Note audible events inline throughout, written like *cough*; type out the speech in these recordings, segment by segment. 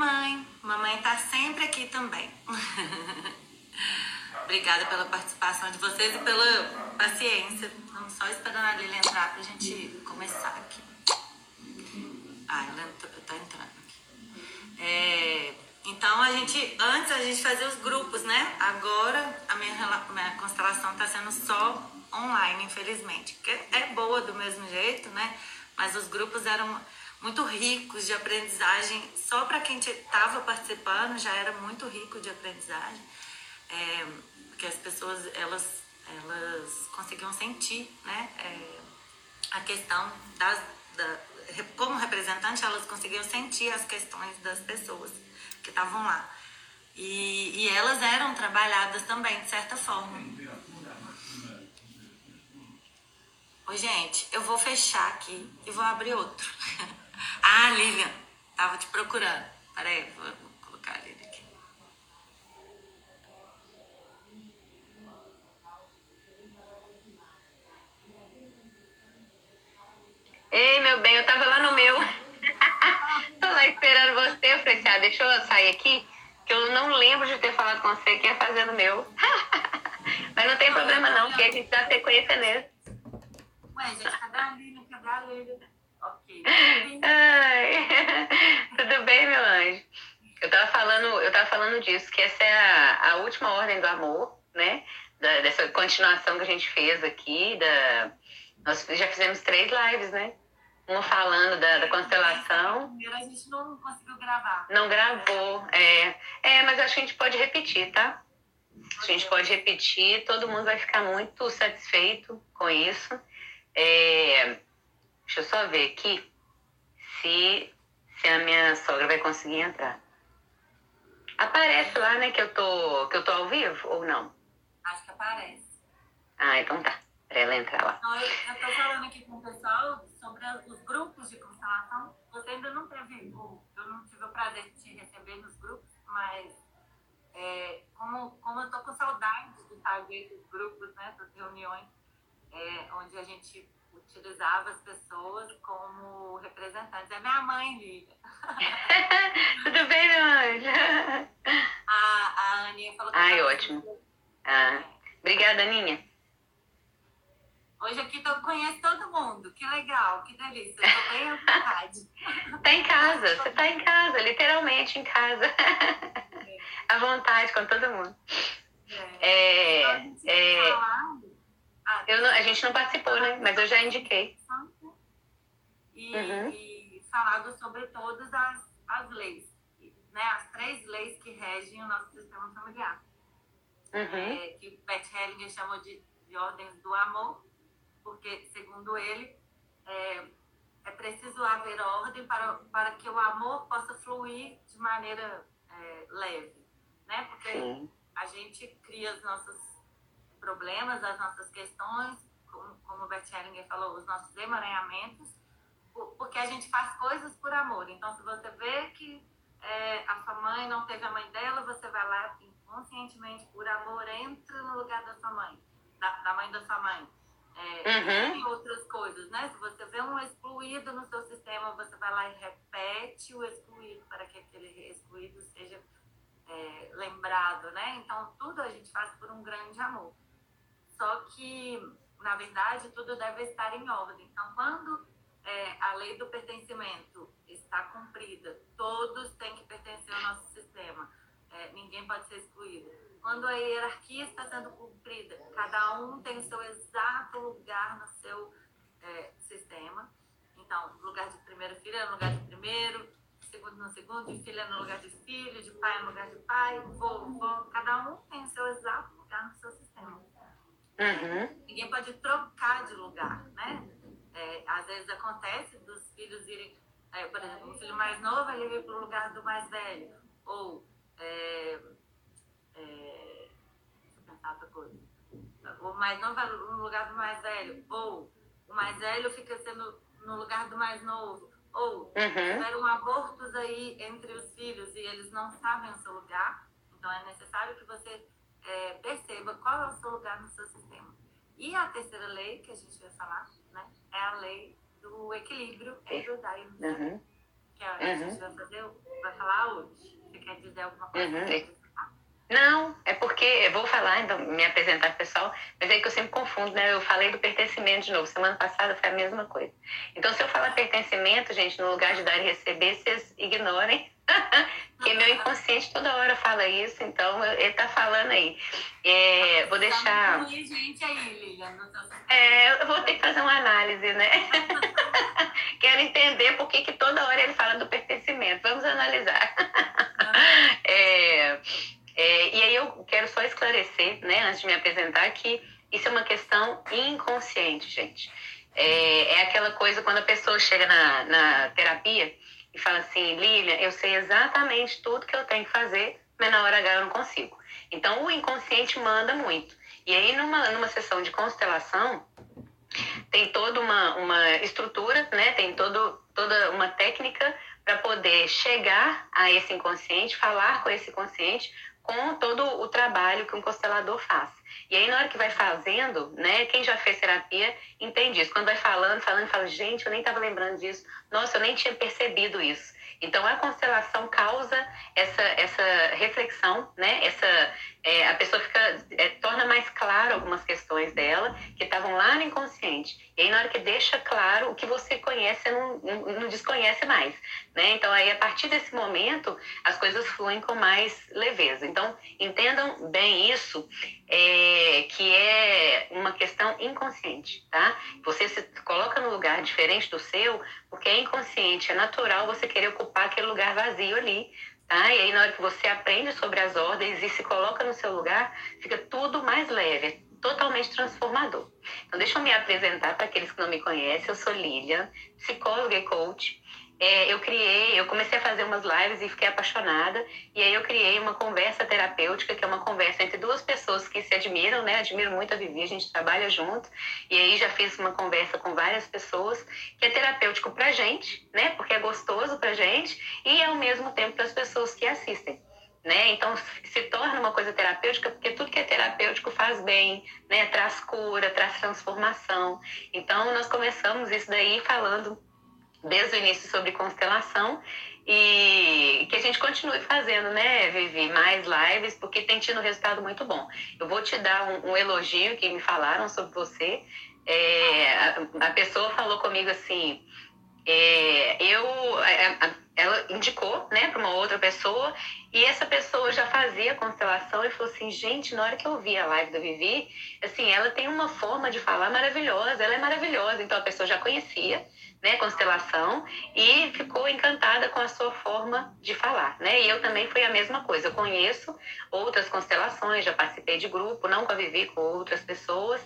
mamãe. Mamãe tá sempre aqui também. *laughs* Obrigada pela participação de vocês e pela paciência. Estamos só esperando a Lili entrar pra gente começar aqui. Ah, ela está entrando aqui. É, então a gente, antes a gente fazia os grupos, né? Agora a minha, minha constelação está sendo só online, infelizmente. Que é boa do mesmo jeito, né? Mas os grupos eram muito ricos de aprendizagem. Só para quem estava participando já era muito rico de aprendizagem. É, porque as pessoas, elas, elas conseguiam sentir, né? É, a questão das, da, como representante, elas conseguiam sentir as questões das pessoas que estavam lá. E, e elas eram trabalhadas também, de certa forma. Oi, gente, eu vou fechar aqui e vou abrir outro. *laughs* ah, Lilian, tava te procurando. Peraí, vou colocar a Lilian aqui. Ei, meu bem, eu tava lá no meu. *laughs* Tô lá esperando você. Eu falei assim, ah, deixa eu sair aqui, que eu não lembro de ter falado com você que ia fazer no meu. *laughs* Mas não tem problema não, que a gente dá sequência nele. Ué, gente, cadê a Lilian? Cadê a Lilian? Ai, *laughs* tudo bem, meu anjo? Eu tava falando, eu tava falando disso, que essa é a, a última ordem do amor, né? Da, dessa continuação que a gente fez aqui, da, nós já fizemos três lives, né? Uma falando da, da constelação. A gente não conseguiu gravar. Não gravou, é. É, mas acho que a gente pode repetir, tá? A gente pode repetir, todo mundo vai ficar muito satisfeito com isso. É, deixa eu só ver aqui se, se a minha sogra vai conseguir entrar. Aparece lá, né, que eu tô, que eu tô ao vivo ou não? Acho que aparece. Ah, então tá para ela entrar lá. Então, eu estou falando aqui com o pessoal sobre os grupos de constelação. Você ainda não teve, eu não tive o prazer de te receber nos grupos, mas é, como, como eu estou com saudade de estar nesses grupos, né, das reuniões, é, onde a gente utilizava as pessoas como representantes. É minha mãe, Lívia. *laughs* Tudo bem, meu anjo? A, a Aninha falou que... Ai, ótimo. Ah, obrigada, Aninha. Hoje aqui eu conheço todo mundo. Que legal, que delícia. Eu tô bem à vontade. *laughs* tá em casa, você tá em casa, literalmente em casa. É. *laughs* à vontade com todo mundo. É. é, é ah, eu não, a gente não participou, né? Mas eu já indiquei. E, uhum. e falado sobre todas as, as leis, né? As três leis que regem o nosso sistema familiar. Uhum. É, que Beth Hellinger chamou de, de ordens do amor porque, segundo ele, é, é preciso haver ordem para, para que o amor possa fluir de maneira é, leve, né? Porque Sim. a gente cria os nossos problemas, as nossas questões, como, como o Bert Hellinger falou, os nossos emaranhamentos, porque a gente faz coisas por amor. Então, se você vê que é, a sua mãe não teve a mãe dela, você vai lá inconscientemente, por amor, entra no lugar da sua mãe, da, da mãe da sua mãe. É, uhum. outras coisas, né? Se você vê um excluído no seu sistema, você vai lá e repete o excluído para que aquele excluído seja é, lembrado, né? Então, tudo a gente faz por um grande amor. Só que, na verdade, tudo deve estar em ordem. Então, quando é, a lei do pertencimento está cumprida, todos têm que pertencer ao nosso sistema. É, ninguém pode ser excluído quando a hierarquia está sendo cumprida, cada um tem o seu exato lugar no seu é, sistema. Então, lugar de primeiro filho é no lugar de primeiro, segundo no segundo, de filho é no lugar de filho, de pai é no lugar de pai, vovô, cada um tem o seu exato lugar no seu sistema. Uhum. Ninguém pode trocar de lugar, né? É, às vezes acontece dos filhos irem, é, por exemplo, o filho mais novo ele vir para o lugar do mais velho, ou é, é, deixa eu pensar outra coisa. O mais novo vai no lugar do mais velho. Ou o mais velho fica sendo no lugar do mais novo. Ou uhum. tiveram abortos aí entre os filhos e eles não sabem o seu lugar. Então é necessário que você é, perceba qual é o seu lugar no seu sistema. E a terceira lei que a gente vai falar, né, é a lei do equilíbrio entre o dar e o uhum. que a uhum. gente vai fazer, vai falar hoje. Você quer dizer alguma coisa? Uhum. Não, é porque eu vou falar, então, me apresentar pessoal, mas é que eu sempre confundo, né? Eu falei do pertencimento de novo. Semana passada foi a mesma coisa. Então, se eu falar pertencimento, gente, no lugar de dar e receber, vocês ignorem. Porque *laughs* meu inconsciente toda hora fala isso, então ele tá falando aí. É, vou deixar. aí, Lilian, é, eu vou ter que fazer uma análise, né? *laughs* Quero entender por que, que toda hora ele fala do pertencimento. Vamos analisar. *laughs* é, é, e aí eu quero só esclarecer, né, antes de me apresentar, que isso é uma questão inconsciente, gente. É, é aquela coisa quando a pessoa chega na, na terapia e fala assim, Lilian, eu sei exatamente tudo que eu tenho que fazer, mas na hora H eu não consigo. Então o inconsciente manda muito. E aí numa, numa sessão de constelação, tem toda uma, uma estrutura, né? tem todo, toda uma técnica para poder chegar a esse inconsciente, falar com esse inconsciente com todo o trabalho que um constelador faz. E aí, na hora que vai fazendo, né, quem já fez terapia entende isso. Quando vai falando, falando, fala, gente, eu nem estava lembrando disso. Nossa, eu nem tinha percebido isso. Então, a constelação causa essa, essa reflexão, né? Essa, é, a pessoa fica, é, torna mais claro algumas questões dela que estavam lá no inconsciente. E aí, na hora que deixa claro, o que você conhece, não, não desconhece mais. Né? Então, aí, a partir desse momento, as coisas fluem com mais leveza. Então, entendam bem isso, é, que é uma questão inconsciente, tá? Você se coloca no lugar diferente do seu, porque é inconsciente, é natural você querer ocupar aquele lugar vazio ali, tá? E aí, na hora que você aprende sobre as ordens e se coloca no seu lugar, fica tudo mais leve, totalmente transformador. Então, deixa eu me apresentar para aqueles que não me conhecem. Eu sou Lilian, psicóloga e coach é, eu criei, eu comecei a fazer umas lives e fiquei apaixonada. E aí eu criei uma conversa terapêutica, que é uma conversa entre duas pessoas que se admiram, né? Admiro muito a Vivi, a gente trabalha junto. E aí já fiz uma conversa com várias pessoas, que é terapêutico pra gente, né? Porque é gostoso pra gente e ao mesmo tempo para as pessoas que assistem. Né? Então se torna uma coisa terapêutica porque tudo que é terapêutico faz bem, né? Traz cura, traz transformação. Então nós começamos isso daí falando desde o início sobre constelação e que a gente continue fazendo, né, Vivi, mais lives, porque tem tido um resultado muito bom. Eu vou te dar um, um elogio que me falaram sobre você. É, a, a, pessoa falou comigo assim, é, eu, a, ela indicou, né, para uma outra pessoa e essa pessoa já fazia constelação e falou assim, gente, na hora que eu vi a live da Vivi, assim, ela tem uma forma de falar maravilhosa, ela é maravilhosa, então a pessoa já conhecia né, constelação e ficou encantada com a sua forma de falar, né? E eu também fui a mesma coisa. Eu conheço outras constelações, já participei de grupo, não com a Vivi, com outras pessoas,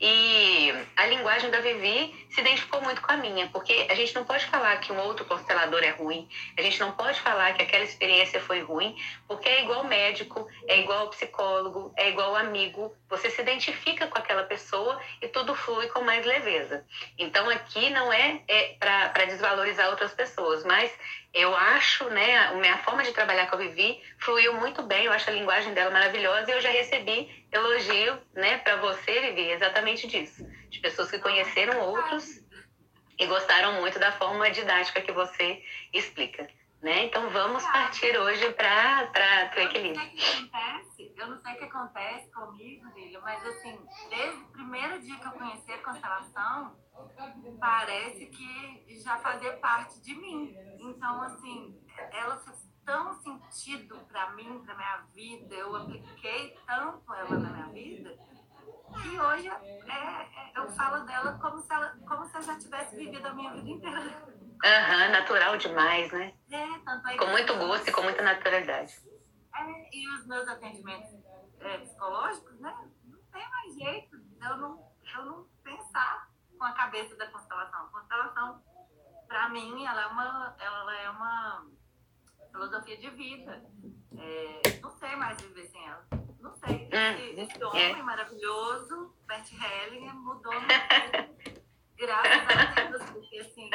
e a linguagem da Vivi se identificou muito com a minha, porque a gente não pode falar que um outro constelador é ruim, a gente não pode falar que aquela experiência foi ruim, porque é igual médico, é igual psicólogo, é igual amigo, você se identifica com aquela pessoa e tudo flui com mais leveza. Então aqui não é, é para desvalorizar outras pessoas, mas eu acho, né, a minha forma de trabalhar que eu vivi fluiu muito bem, eu acho a linguagem dela maravilhosa e eu já recebi elogio, né, para você, Vivi, exatamente disso, de pessoas que conheceram outros e gostaram muito da forma didática que você explica. Né? Então vamos partir hoje para o equilíbrio. Eu não sei o que acontece comigo, Lívia, mas assim, desde o primeiro dia que eu conheci a constelação, parece que já fazia parte de mim. Então, assim, ela fez tão sentido para mim, para minha vida, eu apliquei tanto ela na minha vida, que hoje é, é, eu falo dela como se, ela, como se eu já tivesse vivido a minha vida inteira. Aham, uhum, natural demais, né? É, tanto é Com muito gosto e com muita naturalidade. É, e os meus atendimentos é, psicológicos, né? Não tem mais jeito de eu não, eu não pensar com a cabeça da constelação. A constelação, para mim, ela é uma, ela é uma filosofia de vida. É, não sei mais viver sem ela. Não sei. Esse, hum, esse homem é. maravilhoso, Bert Hellinger, mudou minha vida. Graças a Deus, porque assim.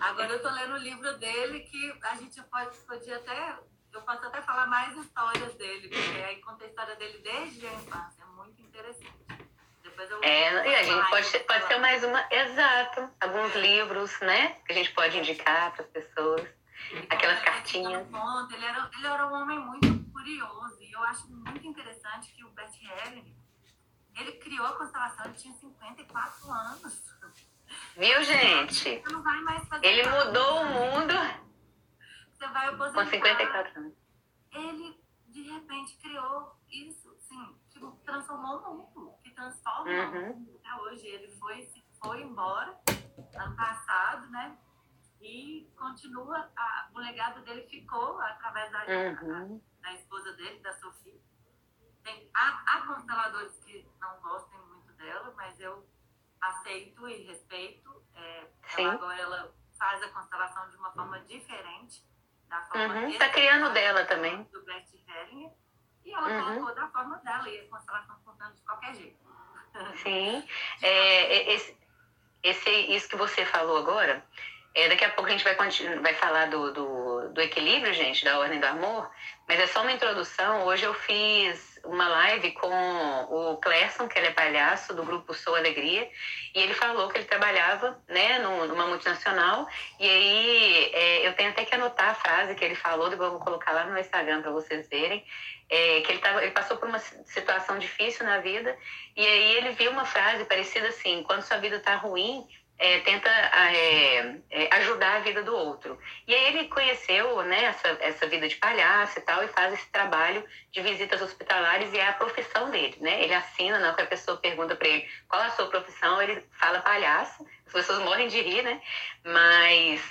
Agora eu tô lendo o livro dele que a gente pode, podia até. Eu posso até falar mais histórias dele, porque aí conta a história dele desde a infância. É muito interessante. depois eu. É, e a gente pode, pode ser mais uma. Exato. Alguns livros, né? Que a gente pode indicar para as pessoas. Aquelas cartinhas. Ponto, ele, era, ele era um homem muito curioso. E eu acho muito interessante que o Bert Helling, ele criou a constelação, ele tinha 54 anos. Viu, gente? Você não vai mais fazer ele mudou o mundo. Você vai aposentar. Com 54 anos. Ele, de repente, criou isso, assim, tipo, transformou o mundo, que transforma Uhum. até hoje. Ele foi, se foi embora ano passado, né? E continua, a- o legado dele ficou através da, Uhum. Da esposa dele, da Sofia. Tem, há, há consteladores que não gostem muito dela, mas eu aceito e respeito. É, ela agora ela faz a constelação de uma forma diferente da forma Uhum. Tá ele criando dela também. do Bert Hellinger. E ela Uhum. colocou da forma dela e a constelação funciona de qualquer jeito. Sim. *laughs* É, esse, esse, isso que você falou agora, é, daqui a pouco a gente vai, vai falar do, do, do equilíbrio, gente, da ordem do amor, mas é só uma introdução. Hoje eu fiz uma live com o Clerson, que ele é palhaço do grupo Sou Alegria, e ele falou que ele trabalhava né, num- numa multinacional, e aí é, eu tenho até que anotar a frase que ele falou, depois eu vou colocar lá no Instagram para vocês verem, é, que ele, tava, ele passou por uma situação difícil na vida, e aí ele viu uma frase parecida assim: quando sua vida está ruim, é, tenta é, é, ajudar a vida do outro. E aí ele conheceu né, essa, essa vida de palhaço e tal, e faz esse trabalho de visitas hospitalares, e é a profissão dele. Né? Ele assina, na hora que a pessoa pergunta para ele qual a sua profissão, ele fala palhaço. As pessoas morrem de rir, né? Mas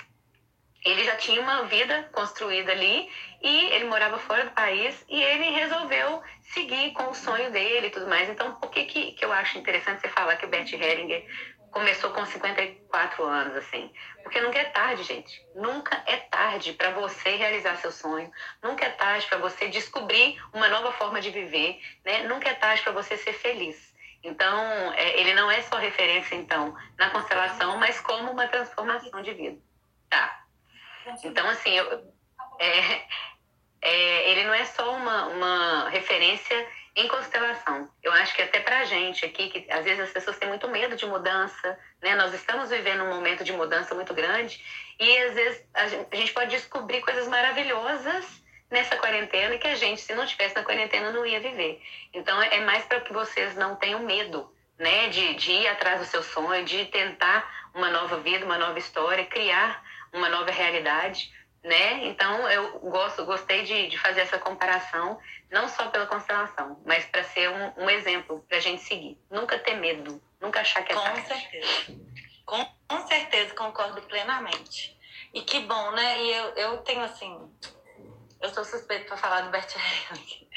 ele já tinha uma vida construída ali e ele morava fora do país e ele resolveu seguir com o sonho dele e tudo mais. Então, por que, que, que eu acho interessante você falar que o Bert Hellinger começou com 54 anos, assim? Porque nunca é tarde, gente. Nunca é tarde para você realizar seu sonho. Nunca é tarde para você descobrir uma nova forma de viver, né? Nunca é tarde para você ser feliz. Então, é, ele não é só referência, então, na constelação, mas como uma transformação de vida. Tá. Então, assim, eu, é, é, ele não é só uma, uma referência em constelação. Eu acho que até pra gente aqui, que às vezes as pessoas têm muito medo de mudança, né? Nós estamos vivendo um momento de mudança muito grande e às vezes a gente, a gente pode descobrir coisas maravilhosas nessa quarentena que a gente, se não tivesse na quarentena, não ia viver. Então, é mais para que vocês não tenham medo, né? De, de ir atrás do seu sonho, de tentar uma nova vida, uma nova história, criar uma nova realidade, né? Então eu gosto, gostei de, de fazer essa comparação, não só pela constelação, mas para ser um, um exemplo para a gente seguir. Nunca ter medo, nunca achar que é Com tarde. certeza. Com, com certeza, concordo plenamente. E que bom, né? E eu, eu tenho assim. Eu sou suspeita para falar do Bert Helling.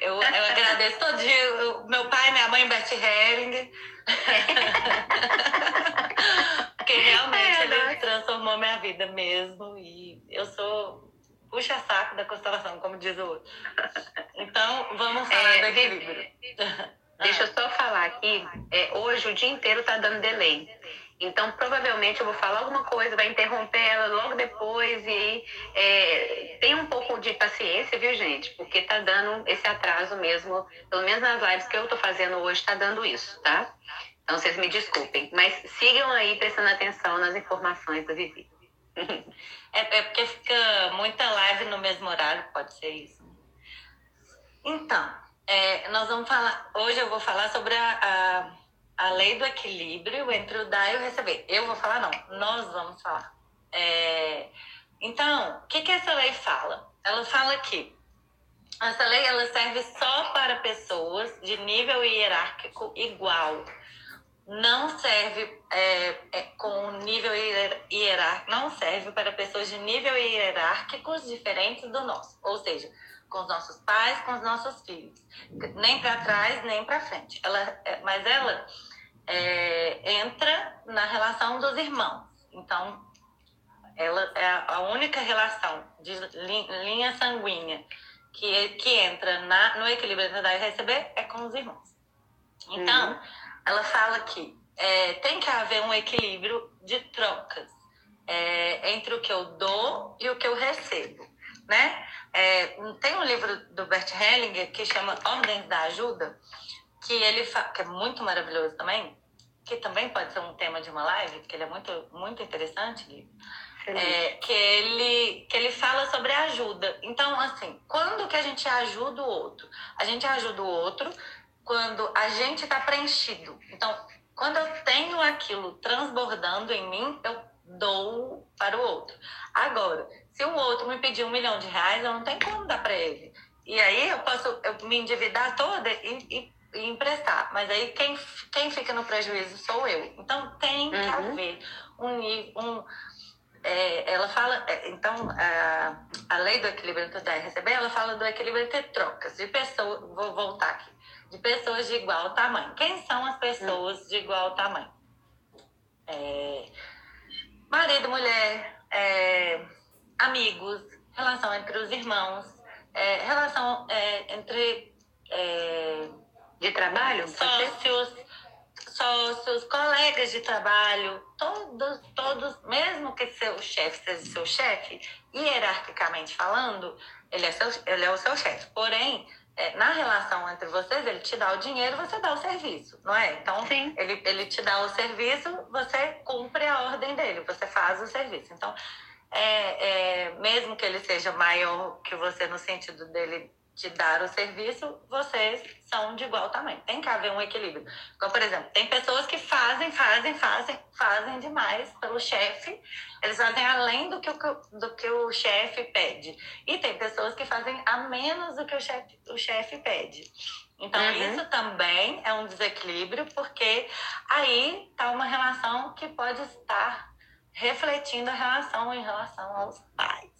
Eu, eu agradeço todo dia. o meu pai, minha mãe, Bert Helling. *laughs* Porque realmente É, ele né? transformou minha vida mesmo. E eu sou puxa-saco da constelação, como diz o outro. Então, vamos falar É, do equilíbrio. Deixa eu só falar aqui, é, hoje o dia inteiro tá dando delay. Então, provavelmente eu vou falar alguma coisa, vai interromper ela logo depois e é, tem um pouco de paciência, viu, gente? Porque tá dando esse atraso mesmo, pelo menos nas lives que eu tô fazendo hoje, tá dando isso, tá? Então, vocês me desculpem, mas sigam aí prestando atenção nas informações do Vivi. *laughs* É, é porque fica muita live no mesmo horário, pode ser isso. Então, é, nós vamos falar. Hoje eu vou falar sobre a, a, a lei do equilíbrio entre o dar e o receber. Eu vou falar, não, nós vamos falar. É, então, o que, que essa lei fala? Ela fala que essa lei ela serve só para pessoas de nível hierárquico igual não serve é, é, com nível hier- hierárquico, não serve para pessoas de nível hierárquicos diferentes do nosso, ou seja, com os nossos pais, com os nossos filhos, nem para trás nem para frente. Ela, é, mas ela é, entra na relação dos irmãos. Então, ela é a única relação de li- linha sanguínea que, que entra na, no equilíbrio entre dar e receber é com os irmãos. Então, ela fala que é, tem que haver um equilíbrio de trocas é, entre o que eu dou e o que eu recebo, né? É, tem um livro do Bert Hellinger que chama Ordens da Ajuda, que ele que é muito maravilhoso também, que também pode ser um tema de uma live, que ele é muito, muito interessante, é, que, ele, que ele fala sobre ajuda. Então, assim, quando que a gente ajuda o outro? A gente ajuda o outro quando a gente está preenchido. Então, quando eu tenho aquilo transbordando em mim, eu dou para o outro. Agora, se o outro me pedir um milhão de reais, eu não tenho como dar para ele. E aí eu posso eu me endividar toda e, e, e, emprestar. Mas aí quem, quem fica no prejuízo sou eu. Então tem que uhum. haver um, um é, ela fala, é, então, a, a lei do equilíbrio entre dar e receber, ela fala do equilíbrio entre trocas de pessoas, vou voltar aqui, de pessoas de igual tamanho. Quem são as pessoas de igual tamanho? É, marido, mulher, é, amigos, relação entre os irmãos, é, relação é, entre de trabalho, sócios, sócios, colegas de trabalho, todos, todos, mesmo que seu chefe seja seu chefe, hierarquicamente falando, ele é, seu, ele é o seu chefe. Porém, é, na relação entre vocês, ele te dá o dinheiro, você dá o serviço, não é? Então, Sim. Ele, ele te dá o serviço, você cumpre a ordem dele, você faz o serviço. Então, é, é, mesmo que ele seja maior que você no sentido dele de dar o serviço, vocês são de igual tamanho. Tem que haver um equilíbrio. Então, por exemplo, tem pessoas que fazem, fazem, fazem, fazem demais pelo chefe. Eles fazem além do que o, do que o chefe pede. E tem pessoas que fazem a menos do que o chefe o chefe pede. Então, uhum. isso também é um desequilíbrio, porque aí está uma relação que pode estar refletindo a relação em relação aos pais.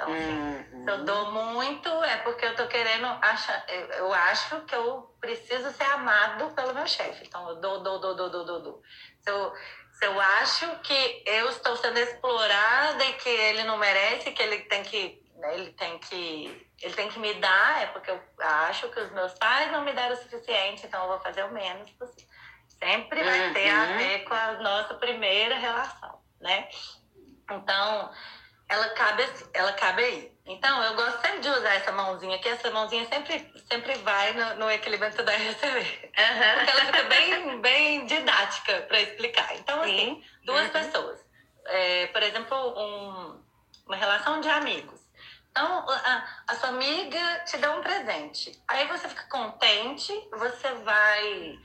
Então, assim, uhum. eu dou muito, é porque eu tô querendo achar. Eu acho que eu preciso ser amado pelo meu chefe. Então, eu dou, dou, dou, dou, dou, dou, dou. Se eu, se eu acho que eu estou sendo explorada e que ele não merece, que ele tem que. Né, ele tem que. Ele tem que me dar, é porque eu acho que os meus pais não me deram o suficiente, então eu vou fazer o menos possível. Sempre vai uhum. ter a uhum. ver com a nossa primeira relação, né? Então, ela cabe, ela cabe aí. Então, eu gosto sempre de usar essa mãozinha aqui. Essa mãozinha sempre, sempre vai no, no equilíbrio da receber. Uhum. Porque ela fica bem, bem didática para explicar. Então, assim, duas uhum. pessoas. É, por exemplo, um, uma relação de amigos. Então, a, a, sua amiga te dá um presente. Aí você fica contente, você vai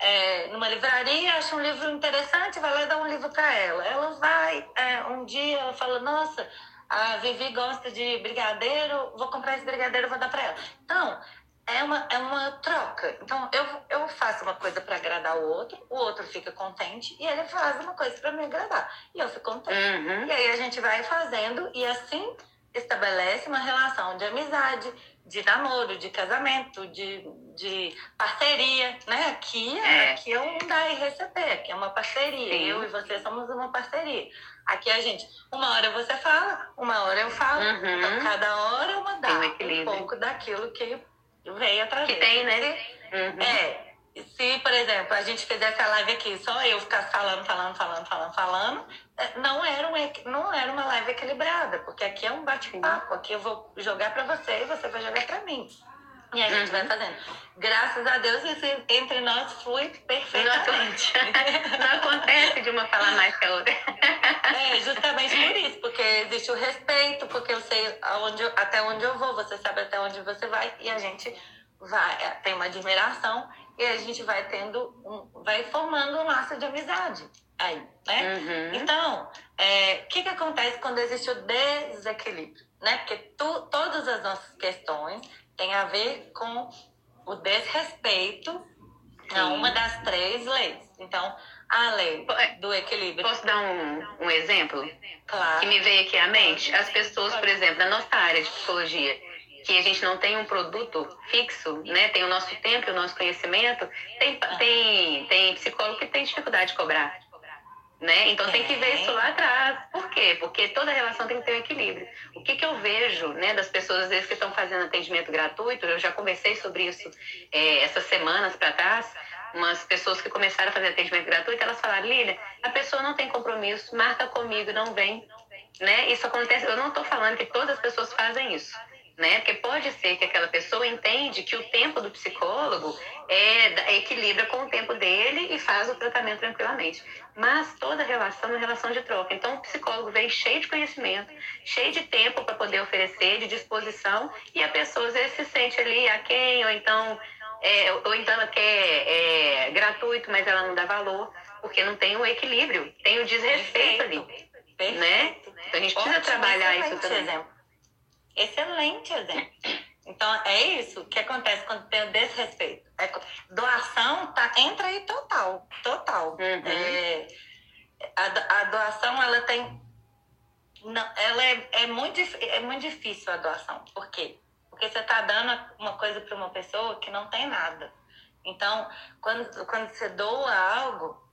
é, numa livraria, acha um livro interessante, vai lá e dá um livro para ela. Ela vai, é, um dia ela fala, nossa, a Vivi gosta de brigadeiro, vou comprar esse brigadeiro vou dar para ela. Então, é uma, é uma troca. Então, eu, eu faço uma coisa para agradar o outro, o outro fica contente e ele faz uma coisa para me agradar. E eu fico contente. Uhum. E aí a gente vai fazendo e assim estabelece uma relação de amizade, de namoro, de casamento, de, de parceria, né? Aqui é. aqui é um dar e receber, aqui é uma parceria. Sim. Eu e você somos uma parceria. Aqui a gente, uma hora você fala, uma hora eu falo, uhum. então cada hora uma dá um, um pouco daquilo que veio atrás. Que tem, né? Uhum. É. Se, por exemplo, a gente fizesse a live aqui, só eu ficasse falando, falando, falando, falando, falando, é, não era, um, não era uma live equilibrada, porque aqui é um bate-papo, aqui eu vou jogar para você e você vai jogar para mim. E a gente uhum. vai fazendo. Graças a Deus, esse entre nós flui perfeitamente. Não, não acontece de uma falar mais que a outra. É, justamente por isso, porque existe o respeito, porque eu sei aonde, até onde eu vou, você sabe até onde você vai, e a gente vai, é, tem uma admiração e a gente vai tendo, um, vai formando um laço de amizade aí, né? Uhum. Então, o é, que, que acontece quando existe o desequilíbrio, né? Porque tu, todas as nossas questões têm a ver com o desrespeito Sim. a uma das três leis. Então, a lei é, do equilíbrio. Posso dar um, um exemplo? Claro. Que me veio aqui à mente? As pessoas, por exemplo, na nossa área de psicologia, que a gente não tem um produto fixo, né? Tem o nosso tempo e o nosso conhecimento. Tem, tem, tem psicólogo que tem dificuldade de cobrar. Né? Então tem que ver isso lá atrás. Por quê? Porque toda relação tem que ter um equilíbrio. O que, que eu vejo né, das pessoas às vezes que estão fazendo atendimento gratuito, eu já conversei sobre isso é, essas semanas para trás, umas pessoas que começaram a fazer atendimento gratuito, elas falaram, Lília, a pessoa não tem compromisso, marca comigo, não vem. Né? Isso acontece, eu não estou falando que todas as pessoas fazem isso né? Porque pode ser que aquela pessoa entende que o tempo do psicólogo é, equilibra com o tempo dele e faz o tratamento tranquilamente. Mas toda relação é uma relação de troca. Então, o psicólogo vem cheio de conhecimento, cheio de tempo para poder oferecer, de disposição, e a pessoa às vezes se sente ali a quem, ou então, é, ou então ela quer é, gratuito, mas ela não dá valor, porque não tem o equilíbrio, tem o desrespeito ali. Perfeito. Né? Então, a gente precisa Ótimo, trabalhar isso também. Exemplo. Excelente exemplo. Então, é isso que acontece quando tem o desrespeito. É, doação tá, entra aí total, total. Uhum. É, a, a, doação, ela tem... Não, ela é, é, muito, é muito difícil a doação. Por quê? Porque você está dando uma coisa para uma pessoa que não tem nada. Então, quando, quando você doa algo,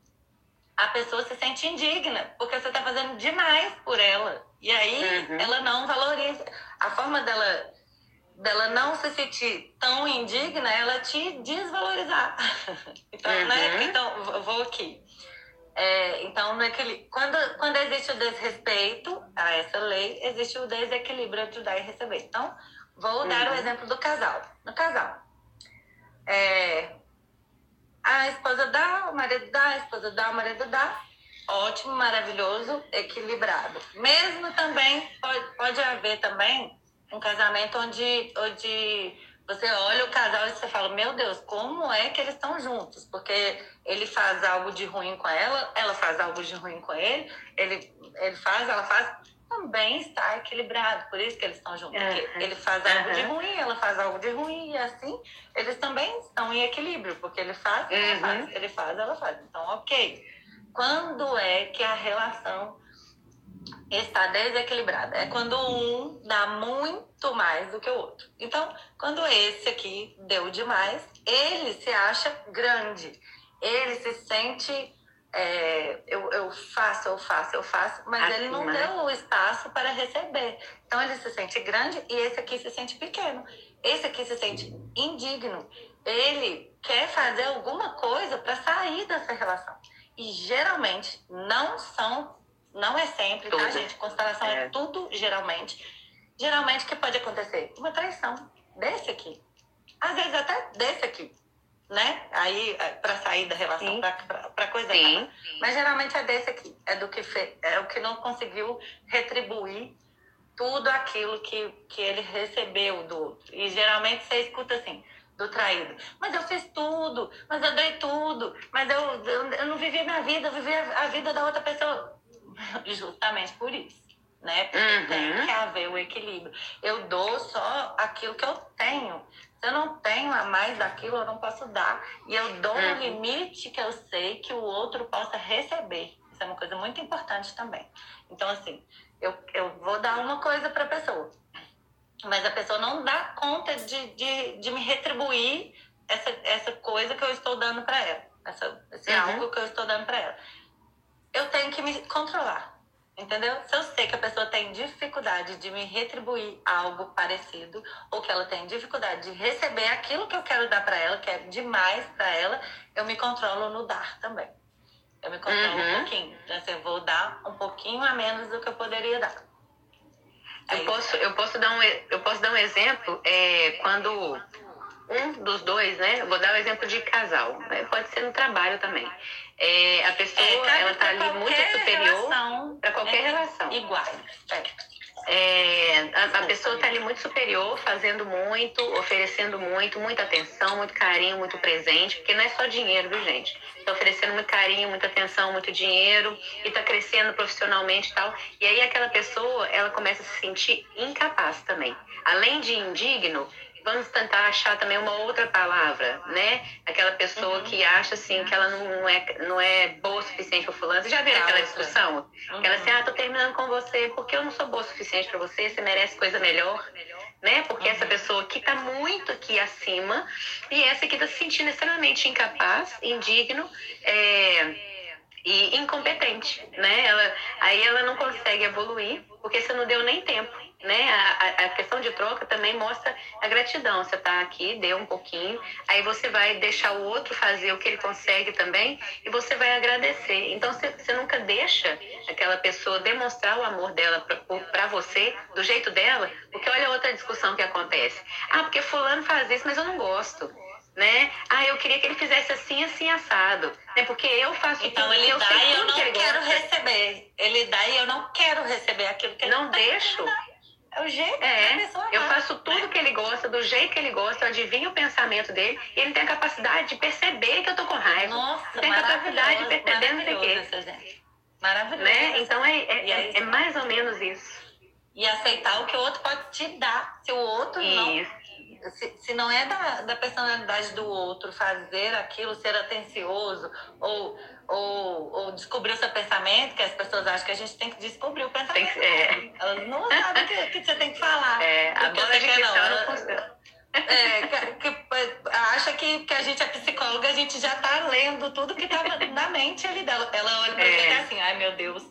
a pessoa se sente indigna, porque você está fazendo demais por ela. E aí uhum. ela não valoriza. A forma dela, dela não se sentir tão indigna, ela te desvalorizar. *laughs* então, né? uhum. né? então vou aqui. É, então, naquele, quando, quando existe o desrespeito a essa lei, existe o desequilíbrio entre dar e receber. Então, vou uhum. dar o exemplo do casal. No casal, é, a esposa dá, o marido dá, a esposa dá, o marido dá. Ótimo, maravilhoso, equilibrado. Mesmo também, pode, pode haver também um casamento onde, onde você olha o casal e você fala, meu Deus, como é que eles estão juntos? Porque ele faz algo de ruim com ela, ela faz algo de ruim com ele, ele, ele faz, ela faz também está equilibrado, por isso que eles estão juntos. Porque ele faz algo de ruim, ela faz algo de ruim, e assim eles também estão em equilíbrio, porque ele faz, ela uhum. faz, ele faz, ela faz. Então, ok. Quando é que a relação está desequilibrada? É quando um dá muito mais do que o outro. Então, quando esse aqui deu demais, ele se acha grande, ele se sente é, eu, eu faço, eu faço, eu faço, mas assim, ele não né? deu o espaço para receber. Então ele se sente grande e esse aqui se sente pequeno. Esse aqui se sente indigno. Ele quer fazer alguma coisa para sair dessa relação. E geralmente não são, não é sempre, tá, tudo. tá, gente? Constelação é. é tudo geralmente. Geralmente o que pode acontecer? Uma traição desse aqui. Às vezes até desse aqui né? Aí, é, para sair da relação, para coisa Sim. Mas geralmente é desse aqui, é do que fe, é o que não conseguiu retribuir tudo aquilo que, que ele recebeu do outro. E geralmente você escuta assim, do traído. Mas eu fiz tudo, mas eu dei tudo, mas eu, eu, eu não vivi minha vida, eu vivi a, a vida da outra pessoa. *laughs* Justamente por isso né? Porque uhum. tem que haver o equilíbrio. Eu dou só aquilo que eu tenho. Se eu não tenho a mais daquilo, eu não posso dar. E eu dou uhum. no limite que eu sei que o outro possa receber. Isso é uma coisa muito importante também. Então, assim, eu, eu vou dar uma coisa para a pessoa. Mas a pessoa não dá conta de, de, de me retribuir essa, essa coisa que eu estou dando para ela. Essa, esse uhum. algo que eu estou dando para ela. Eu tenho que me controlar Entendeu? Se eu sei que a pessoa tem dificuldade de me retribuir algo parecido, ou que ela tem dificuldade de receber aquilo que eu quero dar para ela, que é demais para ela, eu me controlo no dar também. Eu me controlo uhum. um pouquinho. Então, assim, eu vou dar um pouquinho a menos do que eu poderia dar. Eu posso, eu posso, dar, um, eu posso dar um exemplo é, quando um dos dois, né? Vou dar o um exemplo de casal, né? pode ser no trabalho também. É, a pessoa é, ela tá ali muito superior para qualquer é, relação. Igual. É, a, a, pessoa está ali muito superior, fazendo muito, oferecendo muito, muita atenção, muito carinho, muito presente, porque não é só dinheiro, viu, gente? Está oferecendo muito carinho, muita atenção, muito dinheiro e está crescendo profissionalmente e tal. E aí aquela pessoa, ela começa a se sentir incapaz também. Além de indigno, vamos tentar achar também uma outra palavra, né? Aquela pessoa uhum. que acha assim que ela não é, não é boa o suficiente para fulano. Você já viu aquela discussão? Uhum. Ela assim, ah, tô terminando com você porque eu não sou boa o suficiente para você, você merece coisa melhor. Né? Porque uhum. essa pessoa que está muito aqui acima e essa que está se sentindo extremamente incapaz, indigno, é, e incompetente, né? Ela, aí ela não consegue evoluir porque você não deu nem tempo né? A, a, questão de troca também mostra a gratidão. Você está aqui, deu um pouquinho, aí você vai deixar o outro fazer o que ele consegue também e você vai agradecer. Então você, você nunca deixa aquela pessoa demonstrar o amor dela para você, do jeito dela, porque olha outra discussão que acontece. Ah, porque fulano faz isso, mas eu não gosto né? Ah, eu queria que ele fizesse assim, assim, assado. Né? Porque eu faço então, tudo, ele eu dá e eu não que quero receber. Ele dá e eu não quero receber aquilo que ele Não tá deixo. É o jeito é, a pessoa Eu faço tudo que ele gosta, do jeito que ele gosta, eu adivinho o pensamento dele e ele tem a capacidade de perceber que eu tô com raiva. Nossa, tem a capacidade de perceber não sei o quê. Maravilhoso. Né? Então é, é, é, é, mais ou menos isso. E aceitar o que o outro pode te dar. Se o outro isso. não se, se não é da, da personalidade do outro fazer aquilo, ser atencioso ou, ou, ou descobrir o seu pensamento, que as pessoas acham que a gente tem que descobrir o pensamento. Que, é. Elas não sabem o que, que, você tem que falar. É, a bola de não, não funciona. É, que, que, acha que, que a gente é psicóloga, a gente já tá lendo tudo que tava na mente ali dela. Ela olha pra é. você e assim, ai meu Deus.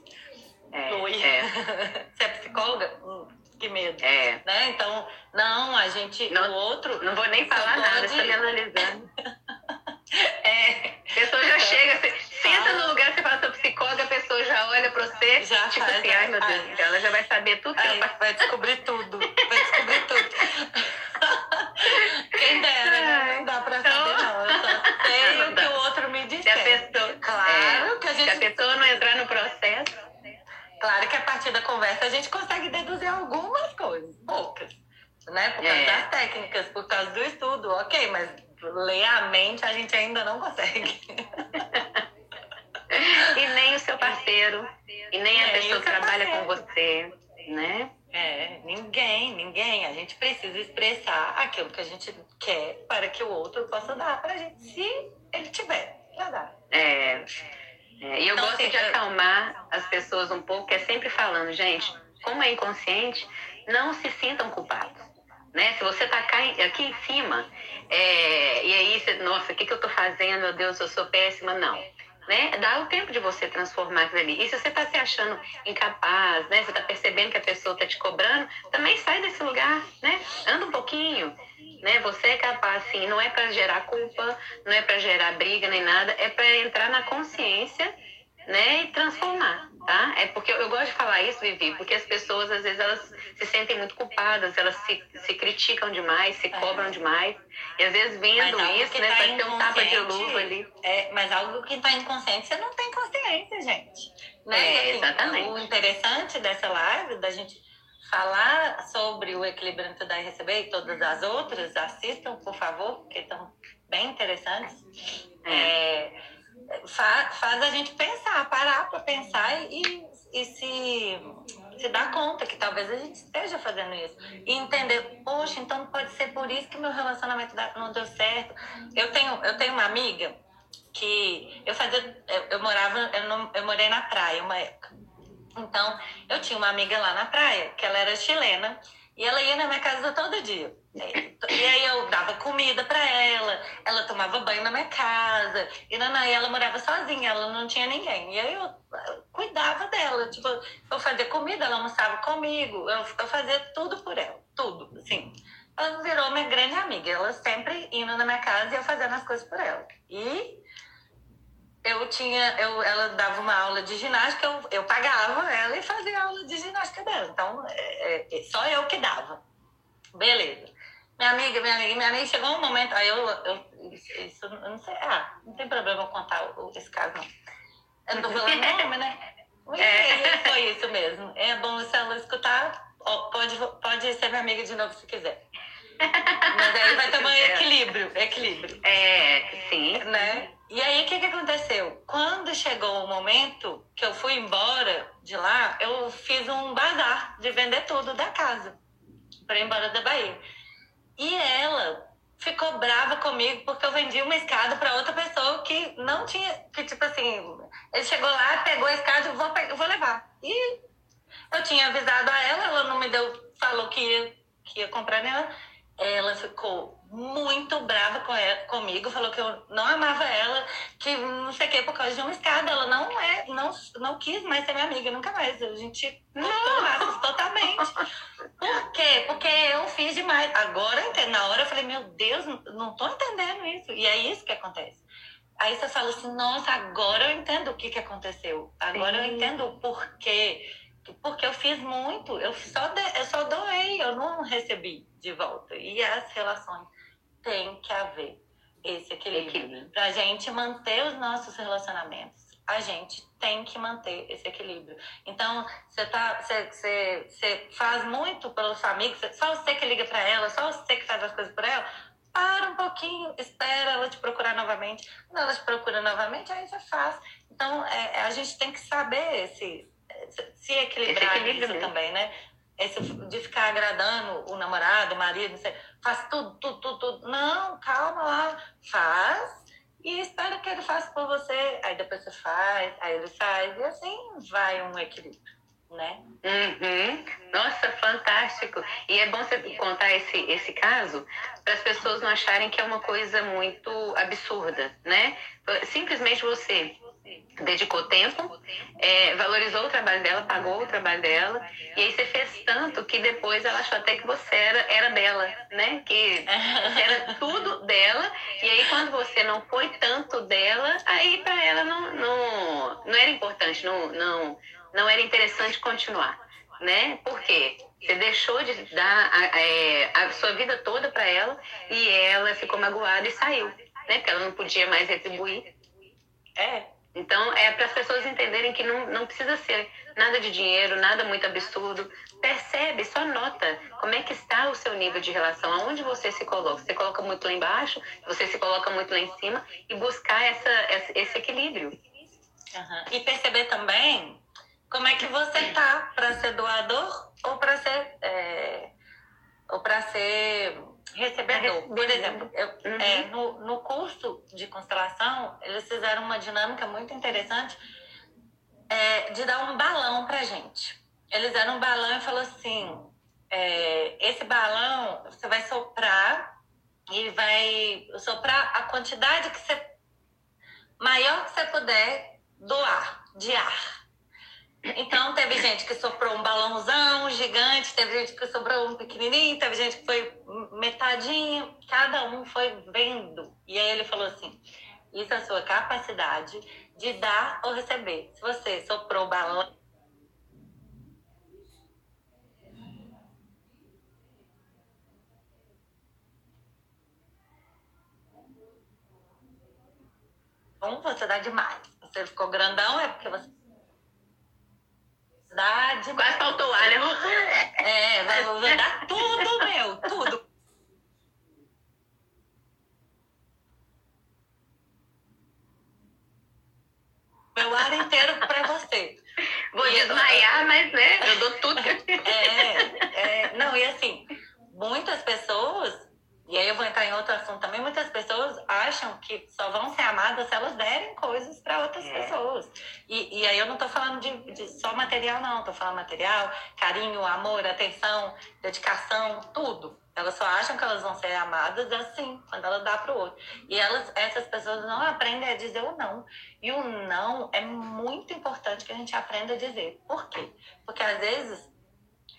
É, é. *laughs* Você é psicóloga? Hum que medo. É. Né? Então, não, a gente. Não, o outro. Não vou nem falar nada, pode... estou me analisando. *laughs* é. A pessoa já chega, você senta no lugar, você fala, sou psicóloga, a pessoa já olha para você, já tipo faz, assim, ai meu Deus, ai, ela já vai saber tudo ai, eu Vai descobrir tudo. Vai descobrir tudo. *laughs* Quem dera, né? Não dá pra saber, então, não. Eu só *laughs* sei o que o outro me disse. Se pessoa, claro é, que a gente. Se a pessoa não entrar no processo. Claro que a partir da conversa a gente consegue deduzir algumas coisas, poucas, né? Por causa é. das técnicas, por causa do estudo, ok, mas ler a mente a gente ainda não consegue. *laughs* e nem o seu parceiro, e nem a pessoa que trabalha com você, né? É, ninguém, ninguém. A gente precisa expressar aquilo que a gente quer para que o outro possa dar para a gente, se ele tiver para dar. É. É, e eu então, gosto assim, de acalmar as pessoas um pouco, que é sempre falando, gente, como é inconsciente, não se sintam culpados. Né? Se você está aqui em cima, é, e aí você, nossa, o que, que eu estou fazendo? Meu Deus, eu sou péssima. Não. Né? Dá o tempo de você transformar aquilo ali. E se você está se achando incapaz, né? Você está percebendo que a pessoa está te cobrando, também sai desse lugar, né? Anda um pouquinho, né? Você é capaz, sim. Não é para gerar culpa, não é para gerar briga nem nada. É para entrar na consciência, né? E transformar, tá? É porque eu, eu gosto de falar isso, Vivi, porque as pessoas às vezes elas se sentem muito culpadas, elas se, se criticam demais, se é. cobram demais. E às vezes vendo isso, né? Tá vai ter um tapa de luva ali. É, mas algo que está inconsciente, você não tem consciência, gente. Né? É, assim, exatamente. O interessante dessa live, da gente falar sobre o equilíbrio entre dar e receber e todas as outras, assistam, por favor, porque estão bem interessantes. É, faz, faz a gente pensar, parar para pensar e, e se, se dar conta que talvez a gente esteja fazendo isso. E entender, poxa, então pode ser por isso que meu relacionamento não deu certo. Eu tenho, eu tenho uma amiga que eu fazia, eu, eu morava, eu, não, eu morei na praia uma época. Então, eu tinha uma amiga lá na praia, que ela era chilena, e ela ia na minha casa todo dia. E aí eu dava comida para ela, ela tomava banho na minha casa, e, e ela morava sozinha, ela não tinha ninguém. E aí eu, eu cuidava dela, tipo, eu fazia comida, ela almoçava comigo, eu, eu fazia tudo por ela, tudo, assim. Ela virou minha grande amiga, ela sempre indo na minha casa e eu fazendo as coisas por ela. E eu tinha, eu, ela dava uma aula de ginástica, eu, eu pagava ela e fazia aula de ginástica dela. Então, é, é, só eu que dava. Beleza. Minha amiga, minha amiga, minha amiga, chegou um momento, aí eu, eu isso, eu não sei, ah, não tem problema eu contar esse caso, não. Eu não tô falando nome, né? *laughs* É. Foi isso mesmo. É bom se ela escutar, pode, pode ser minha amiga de novo se quiser. *laughs* Mas aí vai ter um equilíbrio, equilíbrio. É, sim. Né? E aí, o que, que aconteceu? Quando chegou o momento que eu fui embora de lá, eu fiz um bazar de vender tudo da casa para ir embora da Bahia. E ela ficou brava comigo porque eu vendi uma escada para outra pessoa que não tinha, que tipo assim, ele chegou lá, pegou a escada, vou, vou levar. E eu tinha avisado a ela, ela não me deu, falou que ia, que ia comprar nela. Ela ficou muito brava com ela, comigo, falou que eu não amava ela, que não sei o que, por causa de uma escada. Ela não é, não, não quis mais ser minha amiga, nunca mais. A gente laços totalmente. Por quê? Porque eu fiz demais. Agora, na hora, eu falei, meu Deus, não tô entendendo isso. E é isso que acontece. Aí você fala assim, nossa, agora eu entendo o que, que aconteceu. Agora Sim. eu entendo o porquê porque eu fiz muito, eu só, de, eu só doei, eu não recebi de volta. E as relações têm que haver esse equilíbrio. Para a gente manter os nossos relacionamentos, a gente tem que manter esse equilíbrio. Então, você tá, faz muito pelos amigos, só você que liga para ela, só você que faz as coisas por ela para um pouquinho, espera ela te procurar novamente. Quando ela te procura novamente, aí você faz. Então, é, é a gente tem que saber se, se equilibrar isso também, né? De ficar agradando o namorado, o marido, você faz tudo, tudo, tudo, tudo. Não, calma lá, faz e espera que ele faça por você. Aí depois você faz, aí ele faz, e assim vai um equilíbrio né? Uhum. Nossa, fantástico. E é bom você contar esse, esse caso para as pessoas não acharem que é uma coisa muito absurda, né? Simplesmente você dedicou tempo, é, valorizou o trabalho dela, pagou o trabalho dela, e aí você fez tanto que depois ela achou até que você era, era dela, né? Que era *laughs* tudo dela, e aí quando você não foi tanto dela, aí para ela não, não, não era importante, não, não não era interessante continuar, né? Por quê? Você deixou de dar a, a, é, a sua vida toda para ela e ela ficou magoada e saiu, né? Porque ela não podia mais retribuir. É. Então, é para as pessoas entenderem que não, não precisa ser nada de dinheiro, nada muito absurdo. Percebe, só nota como é que está o seu nível de relação, aonde você se coloca. Você coloca muito lá embaixo, você se coloca muito lá em cima e buscar essa, esse equilíbrio. Uhum. E perceber também como é que você tá para ser doador ou para ser é, ou para ser recebedor. Por exemplo, eu, uhum. é, no, no curso de constelação, eles fizeram uma dinâmica muito interessante é, de dar um balão para gente. Eles deram um balão e falou assim: é, esse balão você vai soprar e vai soprar a quantidade que você maior que você puder doar de ar. Então, teve gente que soprou um balãozão gigante, teve gente que soprou um pequenininho, teve gente que foi metadinho, cada um foi vendo. E aí ele falou assim: isso é a sua capacidade de dar ou receber. Se você soprou balão. Você dá demais. Você ficou grandão, é porque você Dá Quase faltou ar, né? É, vai, vai dar tudo, meu, tudo. Meu ar inteiro pra você. Vou desmaiar, mas né, eu dou tudo. *laughs* É, é, não, e assim, muitas pessoas e aí eu vou entrar em outro assunto também. Muitas pessoas acham que só vão ser amadas se elas derem coisas para outras é. pessoas. E, e aí eu não estou falando de, de, só material, não. Estou falando material, carinho, amor, atenção, dedicação, tudo. Elas só acham que elas vão ser amadas assim, quando ela dá para o outro. E elas, essas pessoas não aprendem a dizer o não. E o não é muito importante que a gente aprenda a dizer. Por quê? Porque às vezes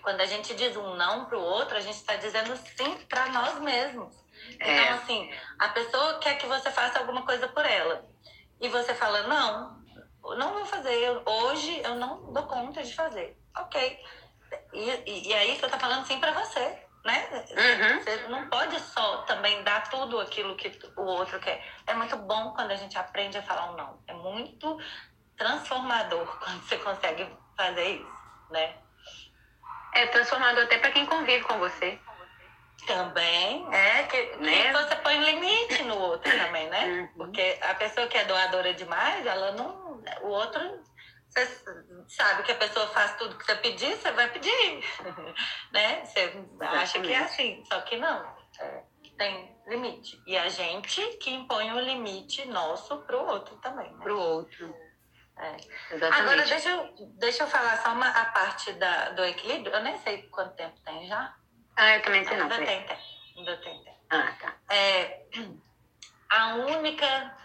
quando a gente diz um não para o outro, a gente está dizendo sim para nós mesmos. Então, é. assim, a pessoa quer que você faça alguma coisa por ela. E você fala, não, não vou fazer. Hoje eu não dou conta de fazer. Ok. E, e, e aí você está falando sim para você. Né? Uhum. Você não pode só também dar tudo aquilo que o outro quer. É muito bom quando a gente aprende a falar um não. É muito transformador *laughs* quando você consegue fazer isso, né? É transformador até para quem convive com você. Também, é, que, né? você põe limite no outro também, né? Uhum. Porque a pessoa que é doadora demais, ela não. O outro. Você sabe que a pessoa faz tudo que você pedir, você vai pedir. *laughs* né? Você acha que é assim, só que não. É, tem limite. E a gente que impõe o limite nosso pro outro também. Né? Pro outro. É. Agora, deixa eu, deixa eu falar só uma, a parte da, do equilíbrio. Eu nem sei quanto tempo tem já. Ah, eu também sei não. Ainda tem tempo. Ainda tem tempo. Ah, tá. É, a única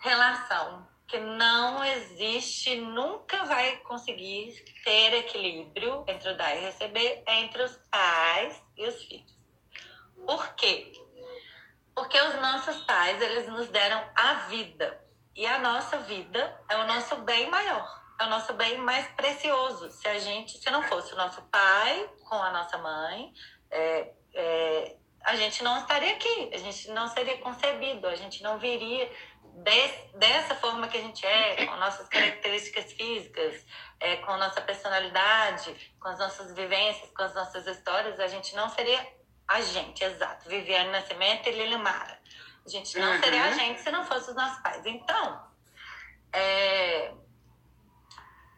relação que não existe, nunca vai conseguir ter equilíbrio entre o dar e receber é entre os pais e os filhos. Por quê? Porque os nossos pais, eles nos deram a vida. E a nossa vida é o nosso bem maior, é o nosso bem mais precioso. Se a gente, se não fosse o nosso pai com a nossa mãe, é, é, a gente não estaria aqui, a gente não seria concebido, a gente não viria dessa forma que a gente é, com nossas características físicas, é, com nossa personalidade, com as nossas vivências, com as nossas histórias, a gente não seria a gente, exato. Viviane Nascimento e Lili Mara. A gente não uhum. seria a gente se não fosse os nossos pais. Então, é,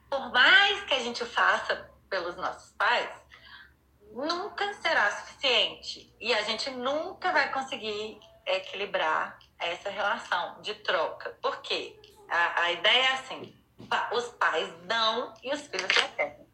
por mais que a gente faça pelos nossos pais, nunca será suficiente. E a gente nunca vai conseguir equilibrar essa relação de troca. Por quê? A, a ideia é assim: os pais dão e os filhos recebem.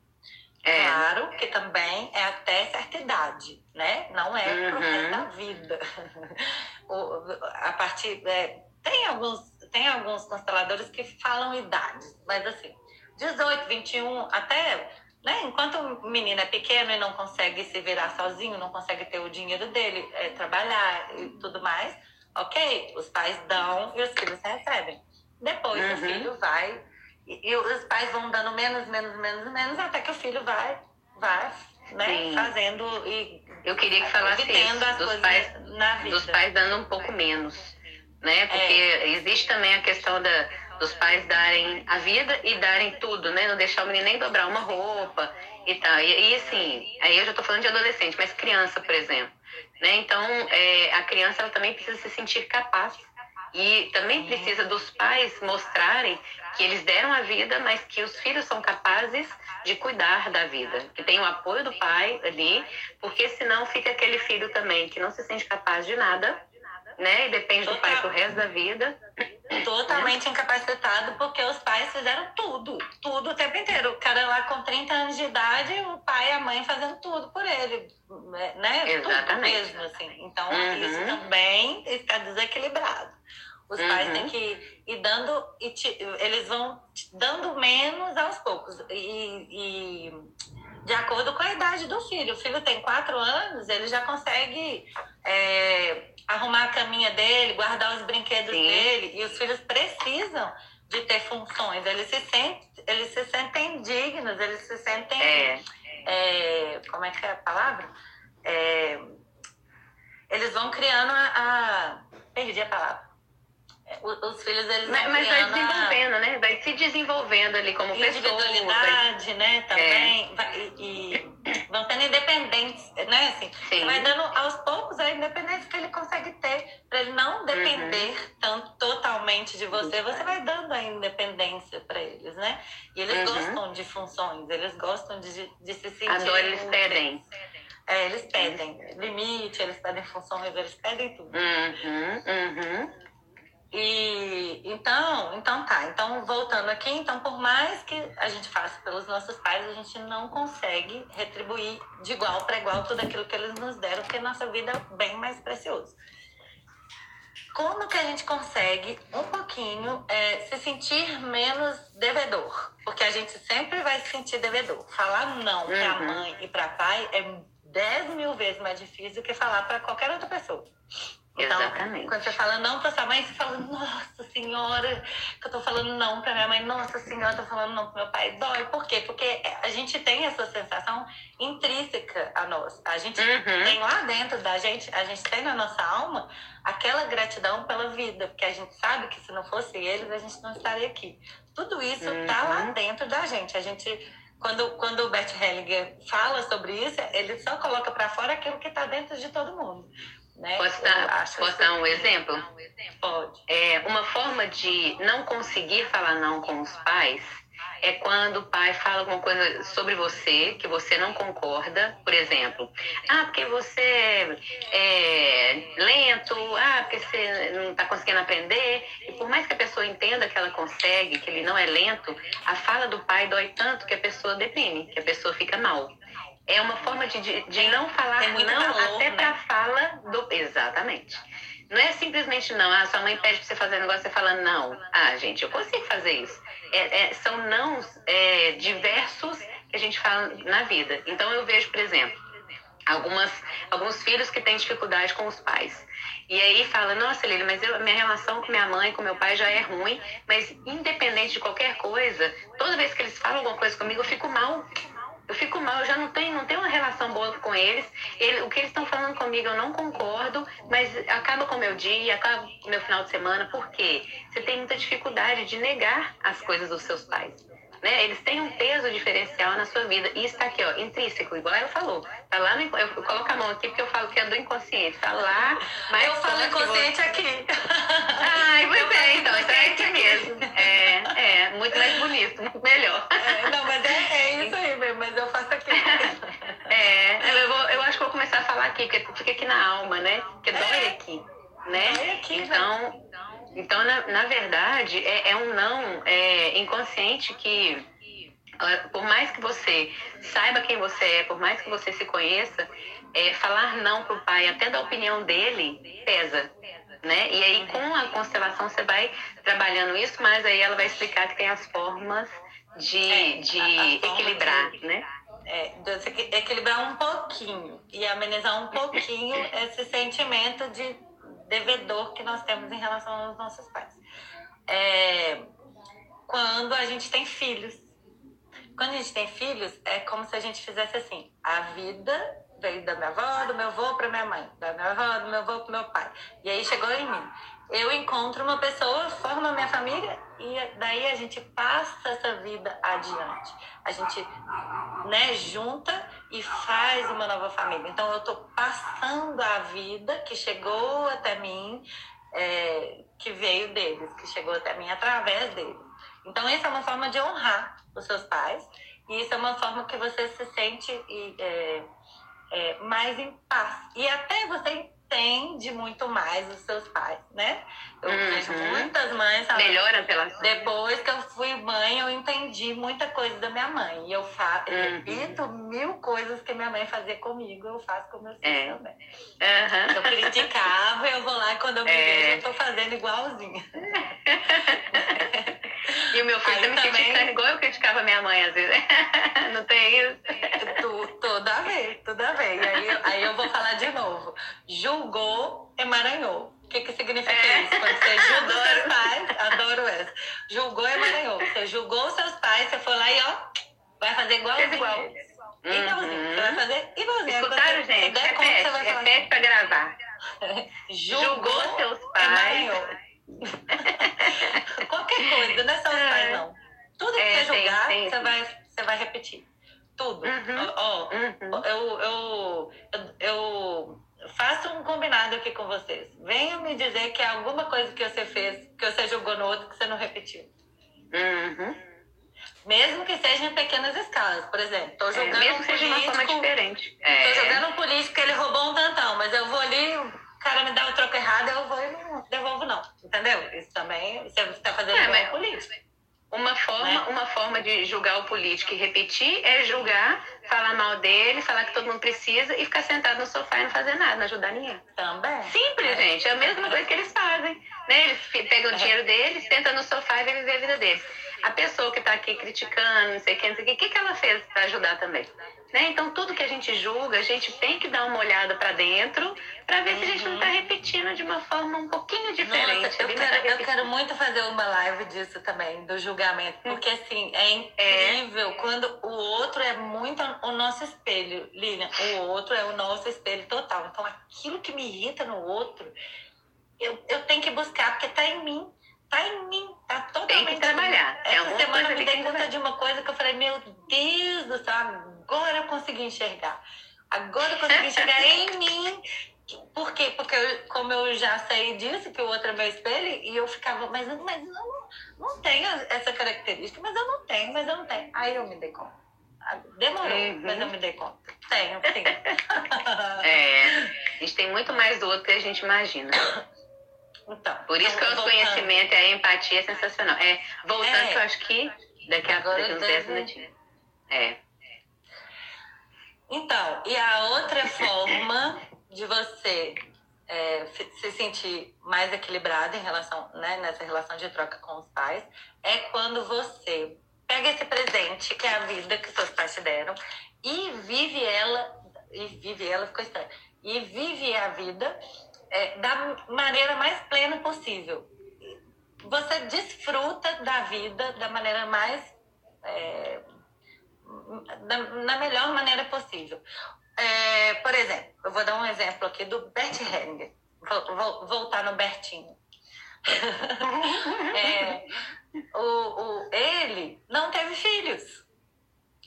É. Claro que também é até certa idade, né? Não é uhum. pro resto da vida. *laughs* a partir. É, tem, alguns, tem alguns consteladores que falam idades, mas assim, 18, 21, até. Né? Enquanto o menino é pequeno e não consegue se virar sozinho, não consegue ter o dinheiro dele, é, trabalhar e tudo mais, ok, os pais dão e os filhos recebem. Depois uhum. o filho vai e, e, os pais vão dando menos, menos, menos, menos, até que o filho vai, vai, né, Sim. fazendo e eu queria que falasse isso, dos pais, dos pais dando um pouco menos, né? Porque é. existe também a questão da, dos pais darem a vida e darem tudo, né? Não deixar o menino nem dobrar uma roupa e tal. E, e assim, aí eu já tô falando de adolescente, mas criança, por exemplo. Né? Então, é, a criança ela também precisa se sentir capaz e também precisa dos pais mostrarem que eles deram a vida, mas que os filhos são capazes de cuidar da vida, que tem o apoio do pai ali, porque senão fica aquele filho também que não se sente capaz de nada, né? E depende Total. do pai pro resto da vida. Totalmente incapacitado, porque os pais fizeram tudo, tudo o tempo inteiro. O cara lá com 30 anos de idade, o pai e a mãe fazendo tudo por ele, né? Exatamente. Tudo mesmo, assim. Então, uhum. isso também está desequilibrado. Os uhum. pais têm que ir dando, e eles vão dando menos aos poucos. E, e, de acordo com a idade do filho. O filho tem quatro anos, ele já consegue é, arrumar a caminha dele, guardar os brinquedos Sim. dele. E os filhos precisam de ter funções. Eles se sentem, eles se sentem dignos, eles se sentem. É. É, como é que é a palavra? É, eles vão criando a, a. Perdi a palavra os filhos eles mas, mas vai desenvolvendo, né? Vai se desenvolvendo ali como individualidade, pessoa. né? Também é. vai, e, vão tendo independência, né? Assim, Sim. vai dando aos poucos a independência que ele consegue ter para ele não depender uhum. tanto totalmente de você. Você vai dando a independência para eles, né? E eles uhum. gostam de funções, eles gostam de, de se sentir. A dor eles pedem. É, eles pedem limite, eles pedem funções, eles pedem tudo. Uhum, uhum. E então, então tá. Então, voltando aqui, então, por mais que a gente faça pelos nossos pais, a gente não consegue retribuir de igual para igual tudo aquilo que eles nos deram, porque nossa vida é bem mais preciosa. Como que a gente consegue um pouquinho é, se sentir menos devedor? Porque a gente sempre vai se sentir devedor. Falar não uhum. para mãe e para pai é 10 mil vezes mais difícil do que falar para qualquer outra pessoa. Então, Exatamente. quando você fala não pra sua mãe, você fala, nossa senhora, que eu tô falando não pra minha mãe, nossa senhora, eu tô falando não pro meu pai. Dói. Por quê? Porque a gente tem essa sensação intrínseca a nós. A gente uhum. tem lá dentro da gente, a gente tem na nossa alma aquela gratidão pela vida, porque a gente sabe que se não fosse eles, a gente não estaria aqui. Tudo isso uhum. tá lá uhum. dentro da gente. A gente quando, quando o Bert Hellinger fala sobre isso, ele só coloca para fora aquilo que está dentro de todo mundo. Né? Posso dar, posso dar um exemplo? Pode. É, uma forma de não conseguir falar não com os pais é quando o pai fala alguma coisa sobre você que você não concorda, por exemplo, ah, porque você é lento, ah, porque você não está conseguindo aprender, e por mais que a pessoa entenda que ela consegue, que ele não é lento, a fala do pai dói tanto que a pessoa deprime, que a pessoa fica mal. É uma forma de, de, de não falar não valor, até né? para fala do. Exatamente. Não é simplesmente não. Ah, sua mãe pede para você fazer um negócio, você fala não. Ah, gente, eu consigo fazer isso. É, é, são não é, diversos que a gente fala na vida. Então eu vejo, por exemplo, algumas, alguns filhos que têm dificuldade com os pais. E aí fala, nossa, Lili, mas eu, minha relação com minha mãe, com meu pai já é ruim, mas independente de qualquer coisa, toda vez que eles falam alguma coisa comigo, eu fico mal. Eu fico mal, eu já não tenho, não tenho uma relação boa com eles. Ele, o que eles estão falando comigo eu não concordo, mas acaba com o meu dia, acaba com o meu final de semana. Por quê? Você tem muita dificuldade de negar as coisas dos seus pais né? Eles têm um peso diferencial na sua vida. E está aqui, ó, intrínseco, igual ela falou. Tá lá no, eu coloco a mão aqui porque eu falo que é do inconsciente. Tá lá, mas. Eu falo inconsciente você... aqui. Ai, muito bem, então, então é aqui mesmo. É, é, muito mais bonito, muito melhor. É, não, mas é, é isso aí mesmo, *laughs* mas eu faço aqui. É, eu, vou, eu acho que vou começar a falar aqui, porque fica aqui na alma, né? Porque é. dói aqui. Né? Dói aqui, então, então, na, na verdade, é, é um não é, inconsciente que, por mais que você saiba quem você é, por mais que você se conheça, é, falar não para o pai, até da opinião dele, pesa. Né? E aí, com a constelação, você vai trabalhando isso, mas aí ela vai explicar que tem as formas de, é, de equilibrar, de, né? É, de equilibrar um pouquinho e amenizar um pouquinho *laughs* esse sentimento de devedor que nós temos em relação aos nossos pais. É, quando a gente tem filhos. Quando a gente tem filhos, é como se a gente fizesse assim: a vida veio da minha avó, do meu avô para minha mãe, da minha avó, do meu avô para meu pai. E aí chegou em mim. Eu encontro uma pessoa, formo a minha família e daí a gente passa essa vida adiante. A gente, né, junta e faz uma nova família. Então eu estou passando a vida que chegou até mim, é, que veio deles, que chegou até mim através deles. Então isso é uma forma de honrar os seus pais e isso é uma forma que você se sente é, é, mais em paz. E até você entende muito mais os seus pais, né? Eu uhum. vejo muitas mães falando, Melhora a relação. Depois que eu fui mãe, eu entendi muita coisa da minha mãe. E eu fa uhum. repito mil coisas que minha mãe fazia comigo, eu faço com meus filhos é. também. Uhum. Eu criticava, eu vou lá e quando eu me é. vejo, eu tô fazendo igualzinho. *laughs* E o meu filho também, também critica igual eu criticava minha mãe, às vezes. *laughs* Não tem isso? Tu, toda vez, toda vez. Aí, aí eu vou falar de novo. Julgou, emaranhou. O que, que significa é. isso? Quando você julga adoro. seus pais, adoro essa. Julgou, emaranhou. Você julgou seus pais, você foi lá e ó, vai fazer igualzinho. igual. Igualzinho. Uhum. Você vai fazer igualzinho. Escutaram, gente? Repete, repete pra gravar. *laughs* Julgou, julgou seus pais. Emaranhou. *laughs* Qualquer coisa, não é só os pais, é. não. Tudo que é, você jogar, sim, sim. Você, vai, você vai repetir. Tudo. Uhum. Ó, uhum. eu, eu, eu, eu faço um combinado aqui com vocês. Venham me dizer que é alguma coisa que você fez, que você jogou no outro, que você não repetiu. Uhum. Mesmo que seja em pequenas escalas. Por exemplo, tô é, jogando é, mesmo um político. Seja uma forma diferente. É. Tô jogando um político que ele roubou um tantão, mas eu vou ali cara me dá o troco errado, eu vou e não devolvo, não. Entendeu? Isso também, você está fazendo é, mas político. Uma forma, né? uma forma de julgar o político e repetir é julgar, falar mal dele, falar que todo mundo precisa e ficar sentado no sofá e não fazer nada, não ajudar ninguém. Também. Simples, é. gente. É a mesma coisa que eles fazem. Né? Eles pegam o dinheiro deles, sentam no sofá e vão viver a vida deles. A pessoa que está aqui criticando, não sei quem, não sei o que, o que ela fez para ajudar também? Né? Então, tudo que a gente julga, a gente tem que dar uma olhada para dentro para ver uhum. se a gente não está uhum. repetindo de uma forma um pouquinho diferente. Nossa, eu, quero, eu quero muito fazer uma live disso também, do julgamento, porque assim, é incrível é. quando o outro é muito o nosso espelho, Lilian. O outro é o nosso espelho total. Então, aquilo que me irrita no outro, eu, eu tenho que buscar, porque está em mim tá em mim, tá totalmente. Tem que trabalhar. Essa é semana eu me dei conta de uma coisa que eu falei, meu Deus do céu, agora eu consegui enxergar. Agora eu consegui enxergar em *laughs* mim. Por quê? Porque, eu, como eu já sei disso, que o outro é meu espelho, e eu ficava, mas, mas eu não, não tenho essa característica, mas eu não tenho, mas eu não tenho. Aí eu me dei conta. Demorou, uhum. mas eu me dei conta. Tenho, sim. *laughs* é, a gente tem muito mais do outro que a gente imagina. *coughs* Então, Por isso que o autoconhecimento e a empatia é sensacional. É, voltando, é. que eu acho que daqui a pouco, uns 10 minutinhos. É. Então, e a outra forma de você é, se sentir mais equilibrado em relação, né, nessa relação de troca com os pais, é quando você pega esse presente, que é a vida que seus pais te deram, e vive ela e vive, ela ficou estranha. E vive a vida é, da maneira mais plena possível. Você desfruta da vida da maneira mais. É, da, na melhor maneira possível. É, por exemplo, eu vou dar um exemplo aqui do Bert Hellinger. Vou, vou voltar no Bertinho. *laughs* é, o, o, ele não teve filhos.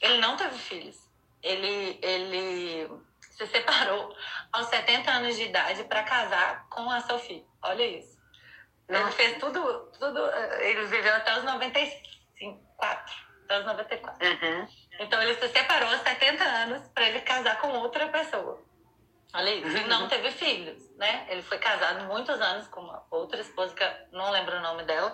Ele não teve filhos. Ele, ele se separou aos 70 anos de idade para casar com a Sophie. Olha isso. Nossa. Ele fez tudo, tudo. Ele viveu até os 94. Até os 94. Uhum. Então ele se separou aos 70 anos para ele casar com outra pessoa. Olha isso. Uhum. Não teve filhos, né? Ele foi casado muitos anos com uma outra esposa, que eu não lembro o nome dela.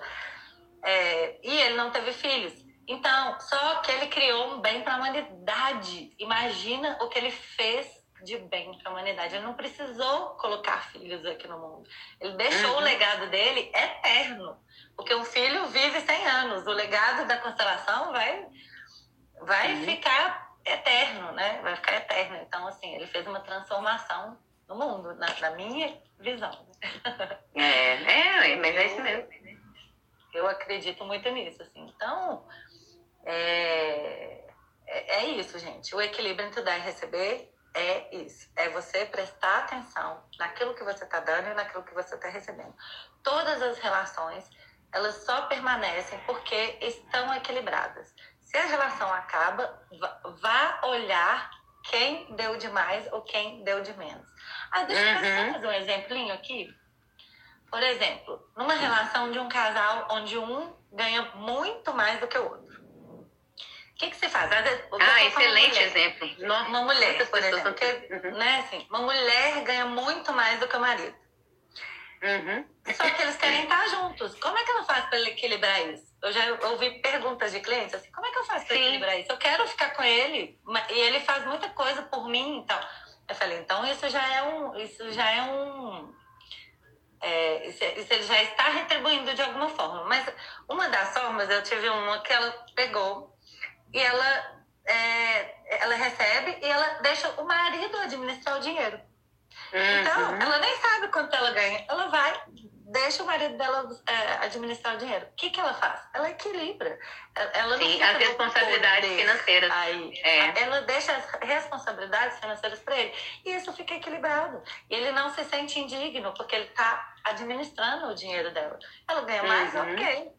É, e ele não teve filhos. Então, só que ele criou um bem para a humanidade. Imagina o que ele fez de bem para a humanidade. Ele não precisou colocar filhos aqui no mundo. Ele deixou uhum. o legado dele eterno. Porque um filho vive 100 anos. O legado da constelação vai, vai uhum. ficar eterno, né? Vai ficar eterno. Então, assim, ele fez uma transformação no mundo, na, na minha visão. *laughs* É, é, mas é isso mesmo. Eu acredito muito nisso, assim. Então, é, é, é isso, gente. O equilíbrio entre dar e receber é isso. É você prestar atenção naquilo que você está dando e naquilo que você está recebendo. Todas as relações, elas só permanecem porque estão equilibradas. Se a relação acaba, vá olhar quem deu de mais ou quem deu de menos. Ah, deixa eu uhum. fazer um exemplinho aqui. Por exemplo, numa relação de um casal onde um ganha muito mais do que o outro que, que você faz? ah, excelente exemplo. Uma mulher, por exemplo, que, uhum. né, assim, uma mulher ganha muito mais do que o marido. Uhum. Só que eles querem estar juntos. Como é que eu faço para equilibrar isso? Eu já ouvi perguntas de clientes assim: como é que eu faço para equilibrar isso? Eu quero ficar com ele e ele faz muita coisa por mim, então. Eu falei: então isso já é um, isso já é um, é, isso, isso ele já está retribuindo de alguma forma. Mas uma das formas eu tive uma que ela pegou e ela, é, ela recebe e ela deixa o marido administrar o dinheiro. Então, uhum. ela nem sabe quanto ela ganha. Ela vai, deixa o marido dela é, administrar o dinheiro. O que, que ela faz? Ela equilibra. Ela não Sim, as responsabilidades financeiras. Aí, é. Ela deixa as responsabilidades financeiras para ele. E isso fica equilibrado. E ele não se sente indigno, porque ele está administrando o dinheiro dela. Ela ganha mais, uhum. ok.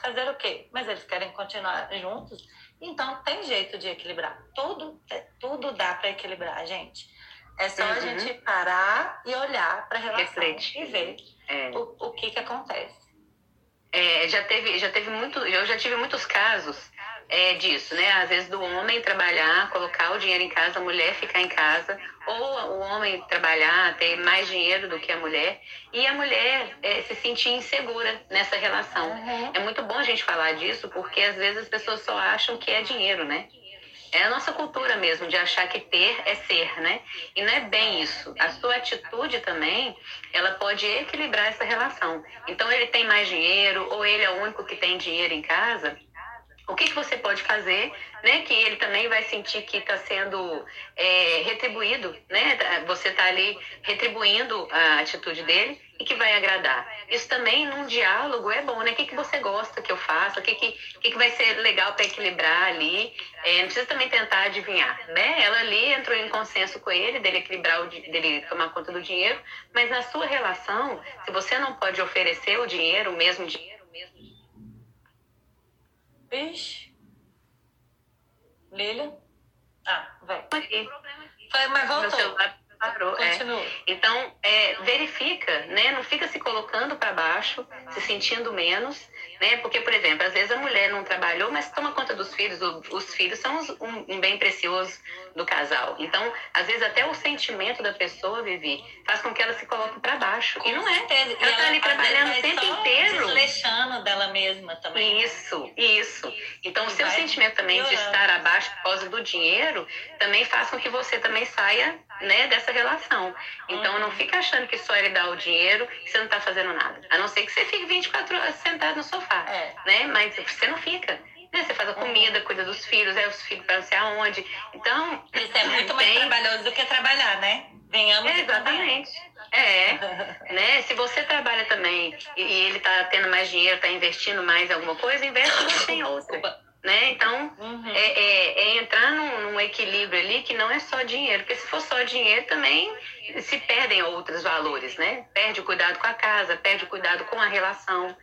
Fazer o quê? Mas eles querem continuar juntos então, tem jeito de equilibrar. Tudo, é, tudo dá para equilibrar, gente. É só uhum. a gente parar e olhar para a relação Reflete. e ver é. o, o que, que acontece. É, já teve, já teve muito, eu já tive muitos casos é, disso, né? Às vezes do homem trabalhar, colocar o dinheiro em casa, a mulher ficar em casa, ou o homem trabalhar, ter mais dinheiro do que a mulher, e a mulher é, se sentir insegura nessa relação. Uhum. É muito bom a gente falar disso, porque às vezes as pessoas só acham que é dinheiro, né? É a nossa cultura mesmo, de achar que ter é ser, né? E não é bem isso. A sua atitude também, ela pode equilibrar essa relação. Então, ele tem mais dinheiro, ou ele é o único que tem dinheiro em casa, o que, que você pode fazer, né? Que ele também vai sentir que está sendo é, retribuído, né? Você está ali retribuindo a atitude dele e que vai agradar. Isso também num diálogo é bom, né? O que, que você gosta que eu faça? O que, que, que, que vai ser legal para equilibrar ali? É, não precisa também tentar adivinhar, né? Ela ali entrou em consenso com ele, dele equilibrar, o, dele tomar conta do dinheiro, mas na sua relação, se você não pode oferecer o dinheiro, o mesmo dinheiro, o mesmo dinheiro, Vixe. Lilia? Ah, vai. Foi, mas voltou. Meu celular parou. É. Então, é, verifica, né? Não fica se colocando para baixo, se sentindo menos né? Porque, por exemplo, às vezes a mulher não trabalhou, mas toma conta dos filhos. Os filhos são um, bem precioso do casal. Então, às vezes até o sentimento da pessoa, Vivi, faz com que ela se coloque para baixo. e não é. Ela está ali trabalhando o tempo inteiro. Desleixando dela mesma também. Isso, isso. Então, o seu sentimento também de estar abaixo por causa do dinheiro também faz com que você também saia né, dessa relação. Então, não fica achando que só ele dá o dinheiro e você não está fazendo nada. A não ser que você fique 24 horas sentado no sofá, é. né? Mas você não fica. Né? Você faz a comida, cuida dos filhos, é os filhos para não sei aonde. Então. Isso é muito mais trabalhoso do que trabalhar, né? Venhamos é, Exatamente. É. né? Se você trabalha também e, e ele está tendo mais dinheiro, está investindo mais em alguma coisa, investe você em *laughs* outra. Né? Então, uhum. é, é, é, entrar num, num, equilíbrio ali que não é só dinheiro, porque se for só dinheiro também se perdem outros valores, né? Perde o cuidado com a casa, perde o cuidado com a relação,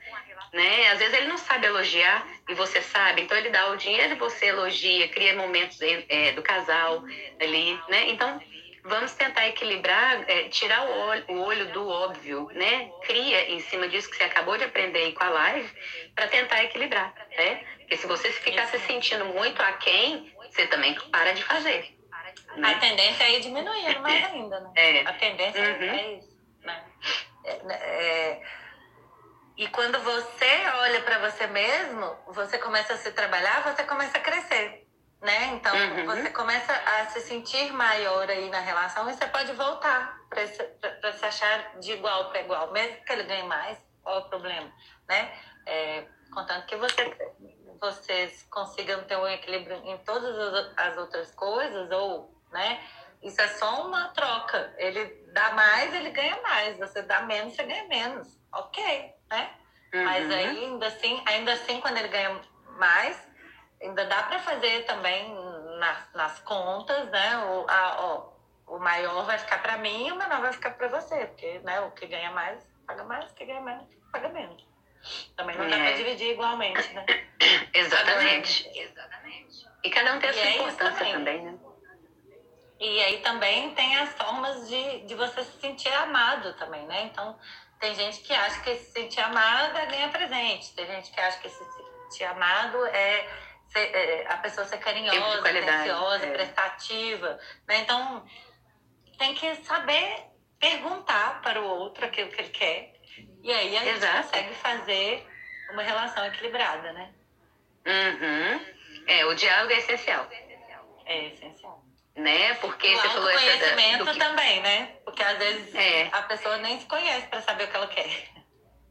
né? Às vezes ele não sabe elogiar e você sabe, então ele dá o dinheiro e você elogia, cria momentos é, do casal ali, né? Então, vamos tentar equilibrar, é, tirar o olho, o olho, do óbvio, né? Cria em cima disso que você acabou de aprender aí com a live, para tentar equilibrar, né? Porque se você ficar se sentindo muito aquém, você também para de fazer. Né? A tendência é ir diminuindo mais ainda, né? É. A tendência uhum. é isso, né? É, né, é, e quando você olha para você mesmo, você começa a se trabalhar, você começa a crescer né? Então uhum. você começa a se sentir maior aí na relação e você pode voltar para se achar de igual para igual, mesmo que ele ganhe mais, qual é o problema, né? É, contanto que você, vocês consigam ter um equilíbrio em todas as outras coisas, ou, né? Isso é só uma troca. Ele dá mais, ele ganha mais. Você dá menos, você ganha menos. Ok, né? Uhum. Mas ainda assim, ainda assim, quando ele ganha mais, ainda dá para fazer também nas, nas contas, né? O, a, ó, o maior vai ficar para mim e o menor vai ficar para você, porque né, o que ganha mais paga mais, o que ganha menos paga menos. Também não é. dá para dividir igualmente, né? *coughs* Exatamente. Exatamente. E cada um tem a sua é importância também. também, né? E aí também tem as formas de, de você se sentir amado também, né? Então, tem gente que acha que se sentir amado é ganhar presente. Tem gente que acha que se sentir amado é ser, é, a pessoa ser carinhosa, atenciosa, é. prestativa. Né? Então, tem que saber perguntar para o outro aquilo que ele quer. E aí a gente Exato. consegue fazer uma relação equilibrada, né? Uhum. É, o diálogo é essencial. É essencial. Né? Porque o você falou essa conhecimento que... também, né? Porque às vezes é. a pessoa nem se conhece para saber o que ela quer.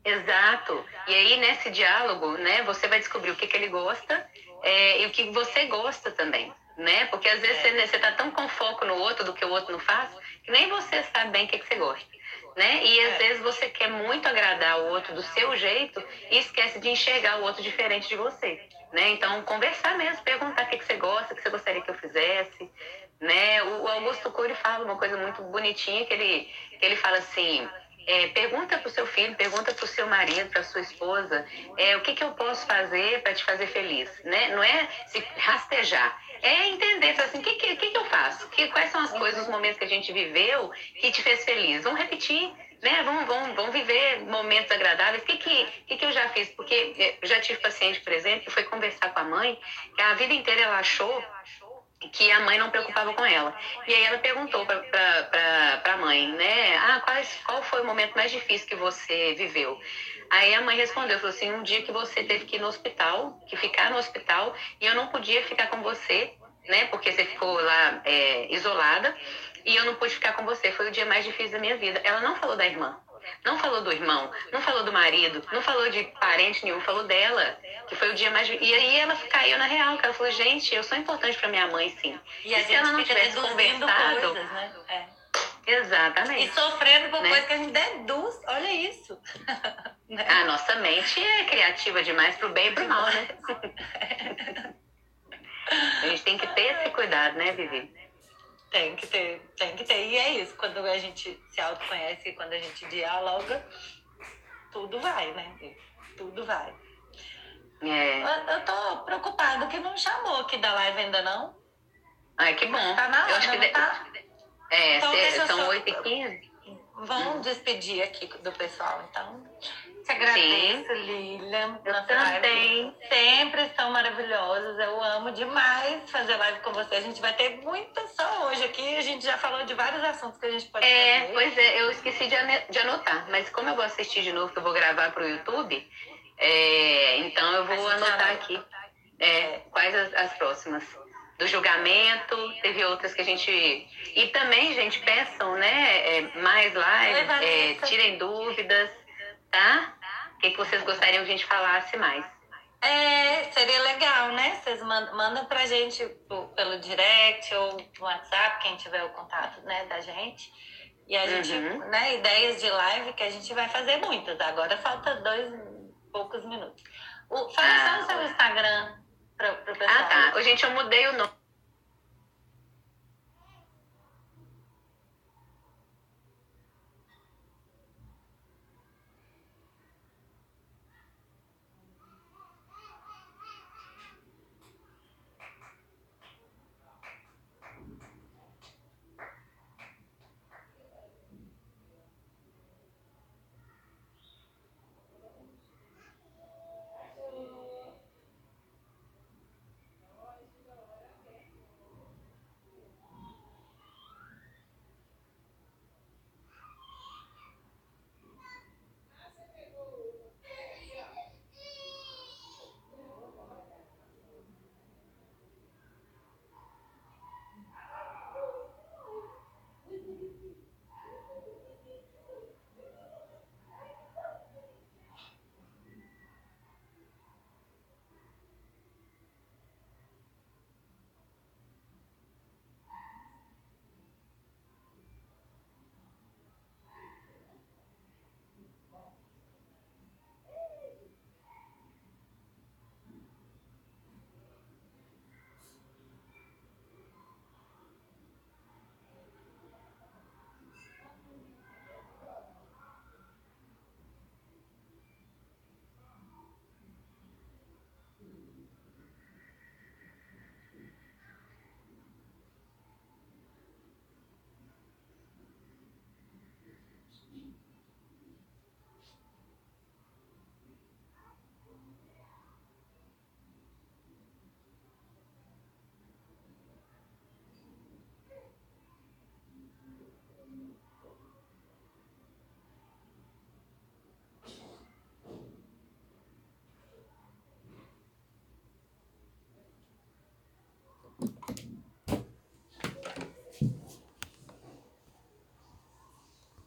Exato. E aí, nesse diálogo, né, você vai descobrir o que, que ele gosta é, e o que você gosta também, né? Porque às vezes você, está tão com foco no outro do que o outro não faz, que nem você sabe bem o que, que você gosta. Né? E às é. vezes você quer muito agradar o outro do seu jeito e esquece de enxergar o outro diferente de você. Né? Então, conversar mesmo, perguntar o que, que você gosta, o que você gostaria que eu fizesse. Né? O Augusto Cury fala uma coisa muito bonitinha, que ele, que ele fala assim, é, pergunta para o seu filho, pergunta para o seu marido, para sua esposa, é, o que, que eu posso fazer para te fazer feliz, né? Não é se rastejar, é entender, assim, o que, que, que, eu faço? Que, quais são as coisas, os momentos que a gente viveu que te fez feliz? Vamos repetir, né? Vamos, vamos, vamos viver momentos agradáveis. O que, que, que, que eu já fiz? Porque é, eu já tive paciente, por exemplo, que foi conversar com a mãe, que a vida inteira ela achou que a mãe não preocupava com ela. E aí ela perguntou para a mãe, né? Ah, quais, qual foi o momento mais difícil que você viveu? Aí a mãe respondeu, falou assim, um dia que você teve que ir no hospital, que ficar no hospital, e eu não podia ficar com você, né? Porque você ficou lá é, isolada, e eu não pude ficar com você. Foi o dia mais difícil da minha vida. Ela não falou da irmã. Não falou do irmão, não falou do marido, não falou de parente nenhum, falou dela, que foi o dia mais. E aí ela caiu na real, que ela falou: gente, eu sou importante para minha mãe, sim. E, e se ela não tivesse conversado. Coisas, né? é. Exatamente. E sofrendo por né? coisas que a gente deduz. Olha isso. *laughs* né? A nossa mente é criativa demais pro bem e pro mal, né? *laughs* a gente tem que ter esse cuidado, né, Vivi? Tem que ter, tem que ter. E é isso, quando a gente se autoconhece, quando a gente dialoga, tudo vai, né? Tudo vai. É. Eu, eu tô preocupada que não chamou aqui da live ainda não. Ai, que bom. Tá na hora, eu acho que tá? É, então, são 8h15. Vamos despedir aqui do pessoal, então. Te agradeço, Lilian. Eu também. Sempre são maravilhosos. Eu amo demais fazer live com você. A gente vai ter muita só hoje aqui. A gente já falou de vários assuntos que a gente pode é, fazer. Pois é, eu esqueci de anotar. Mas como eu vou assistir de novo, que eu vou gravar para o YouTube, é, então eu vou anotar aqui é, quais as, as próximas do julgamento, teve outras que a gente. E também, gente, peçam, né? É, mais lives, é, tirem dúvidas, tá? O que, que vocês gostariam que a gente falasse mais? É, seria legal, né? Vocês mandam, mandam pra gente pelo direct ou no WhatsApp, quem tiver o contato né, da gente. E a gente, uhum. né, ideias de live que a gente vai fazer muitas. Agora falta dois poucos minutos. O, fala ah, só no seu Instagram pessoal. Ah, tá. Gente, eu mudei o nome.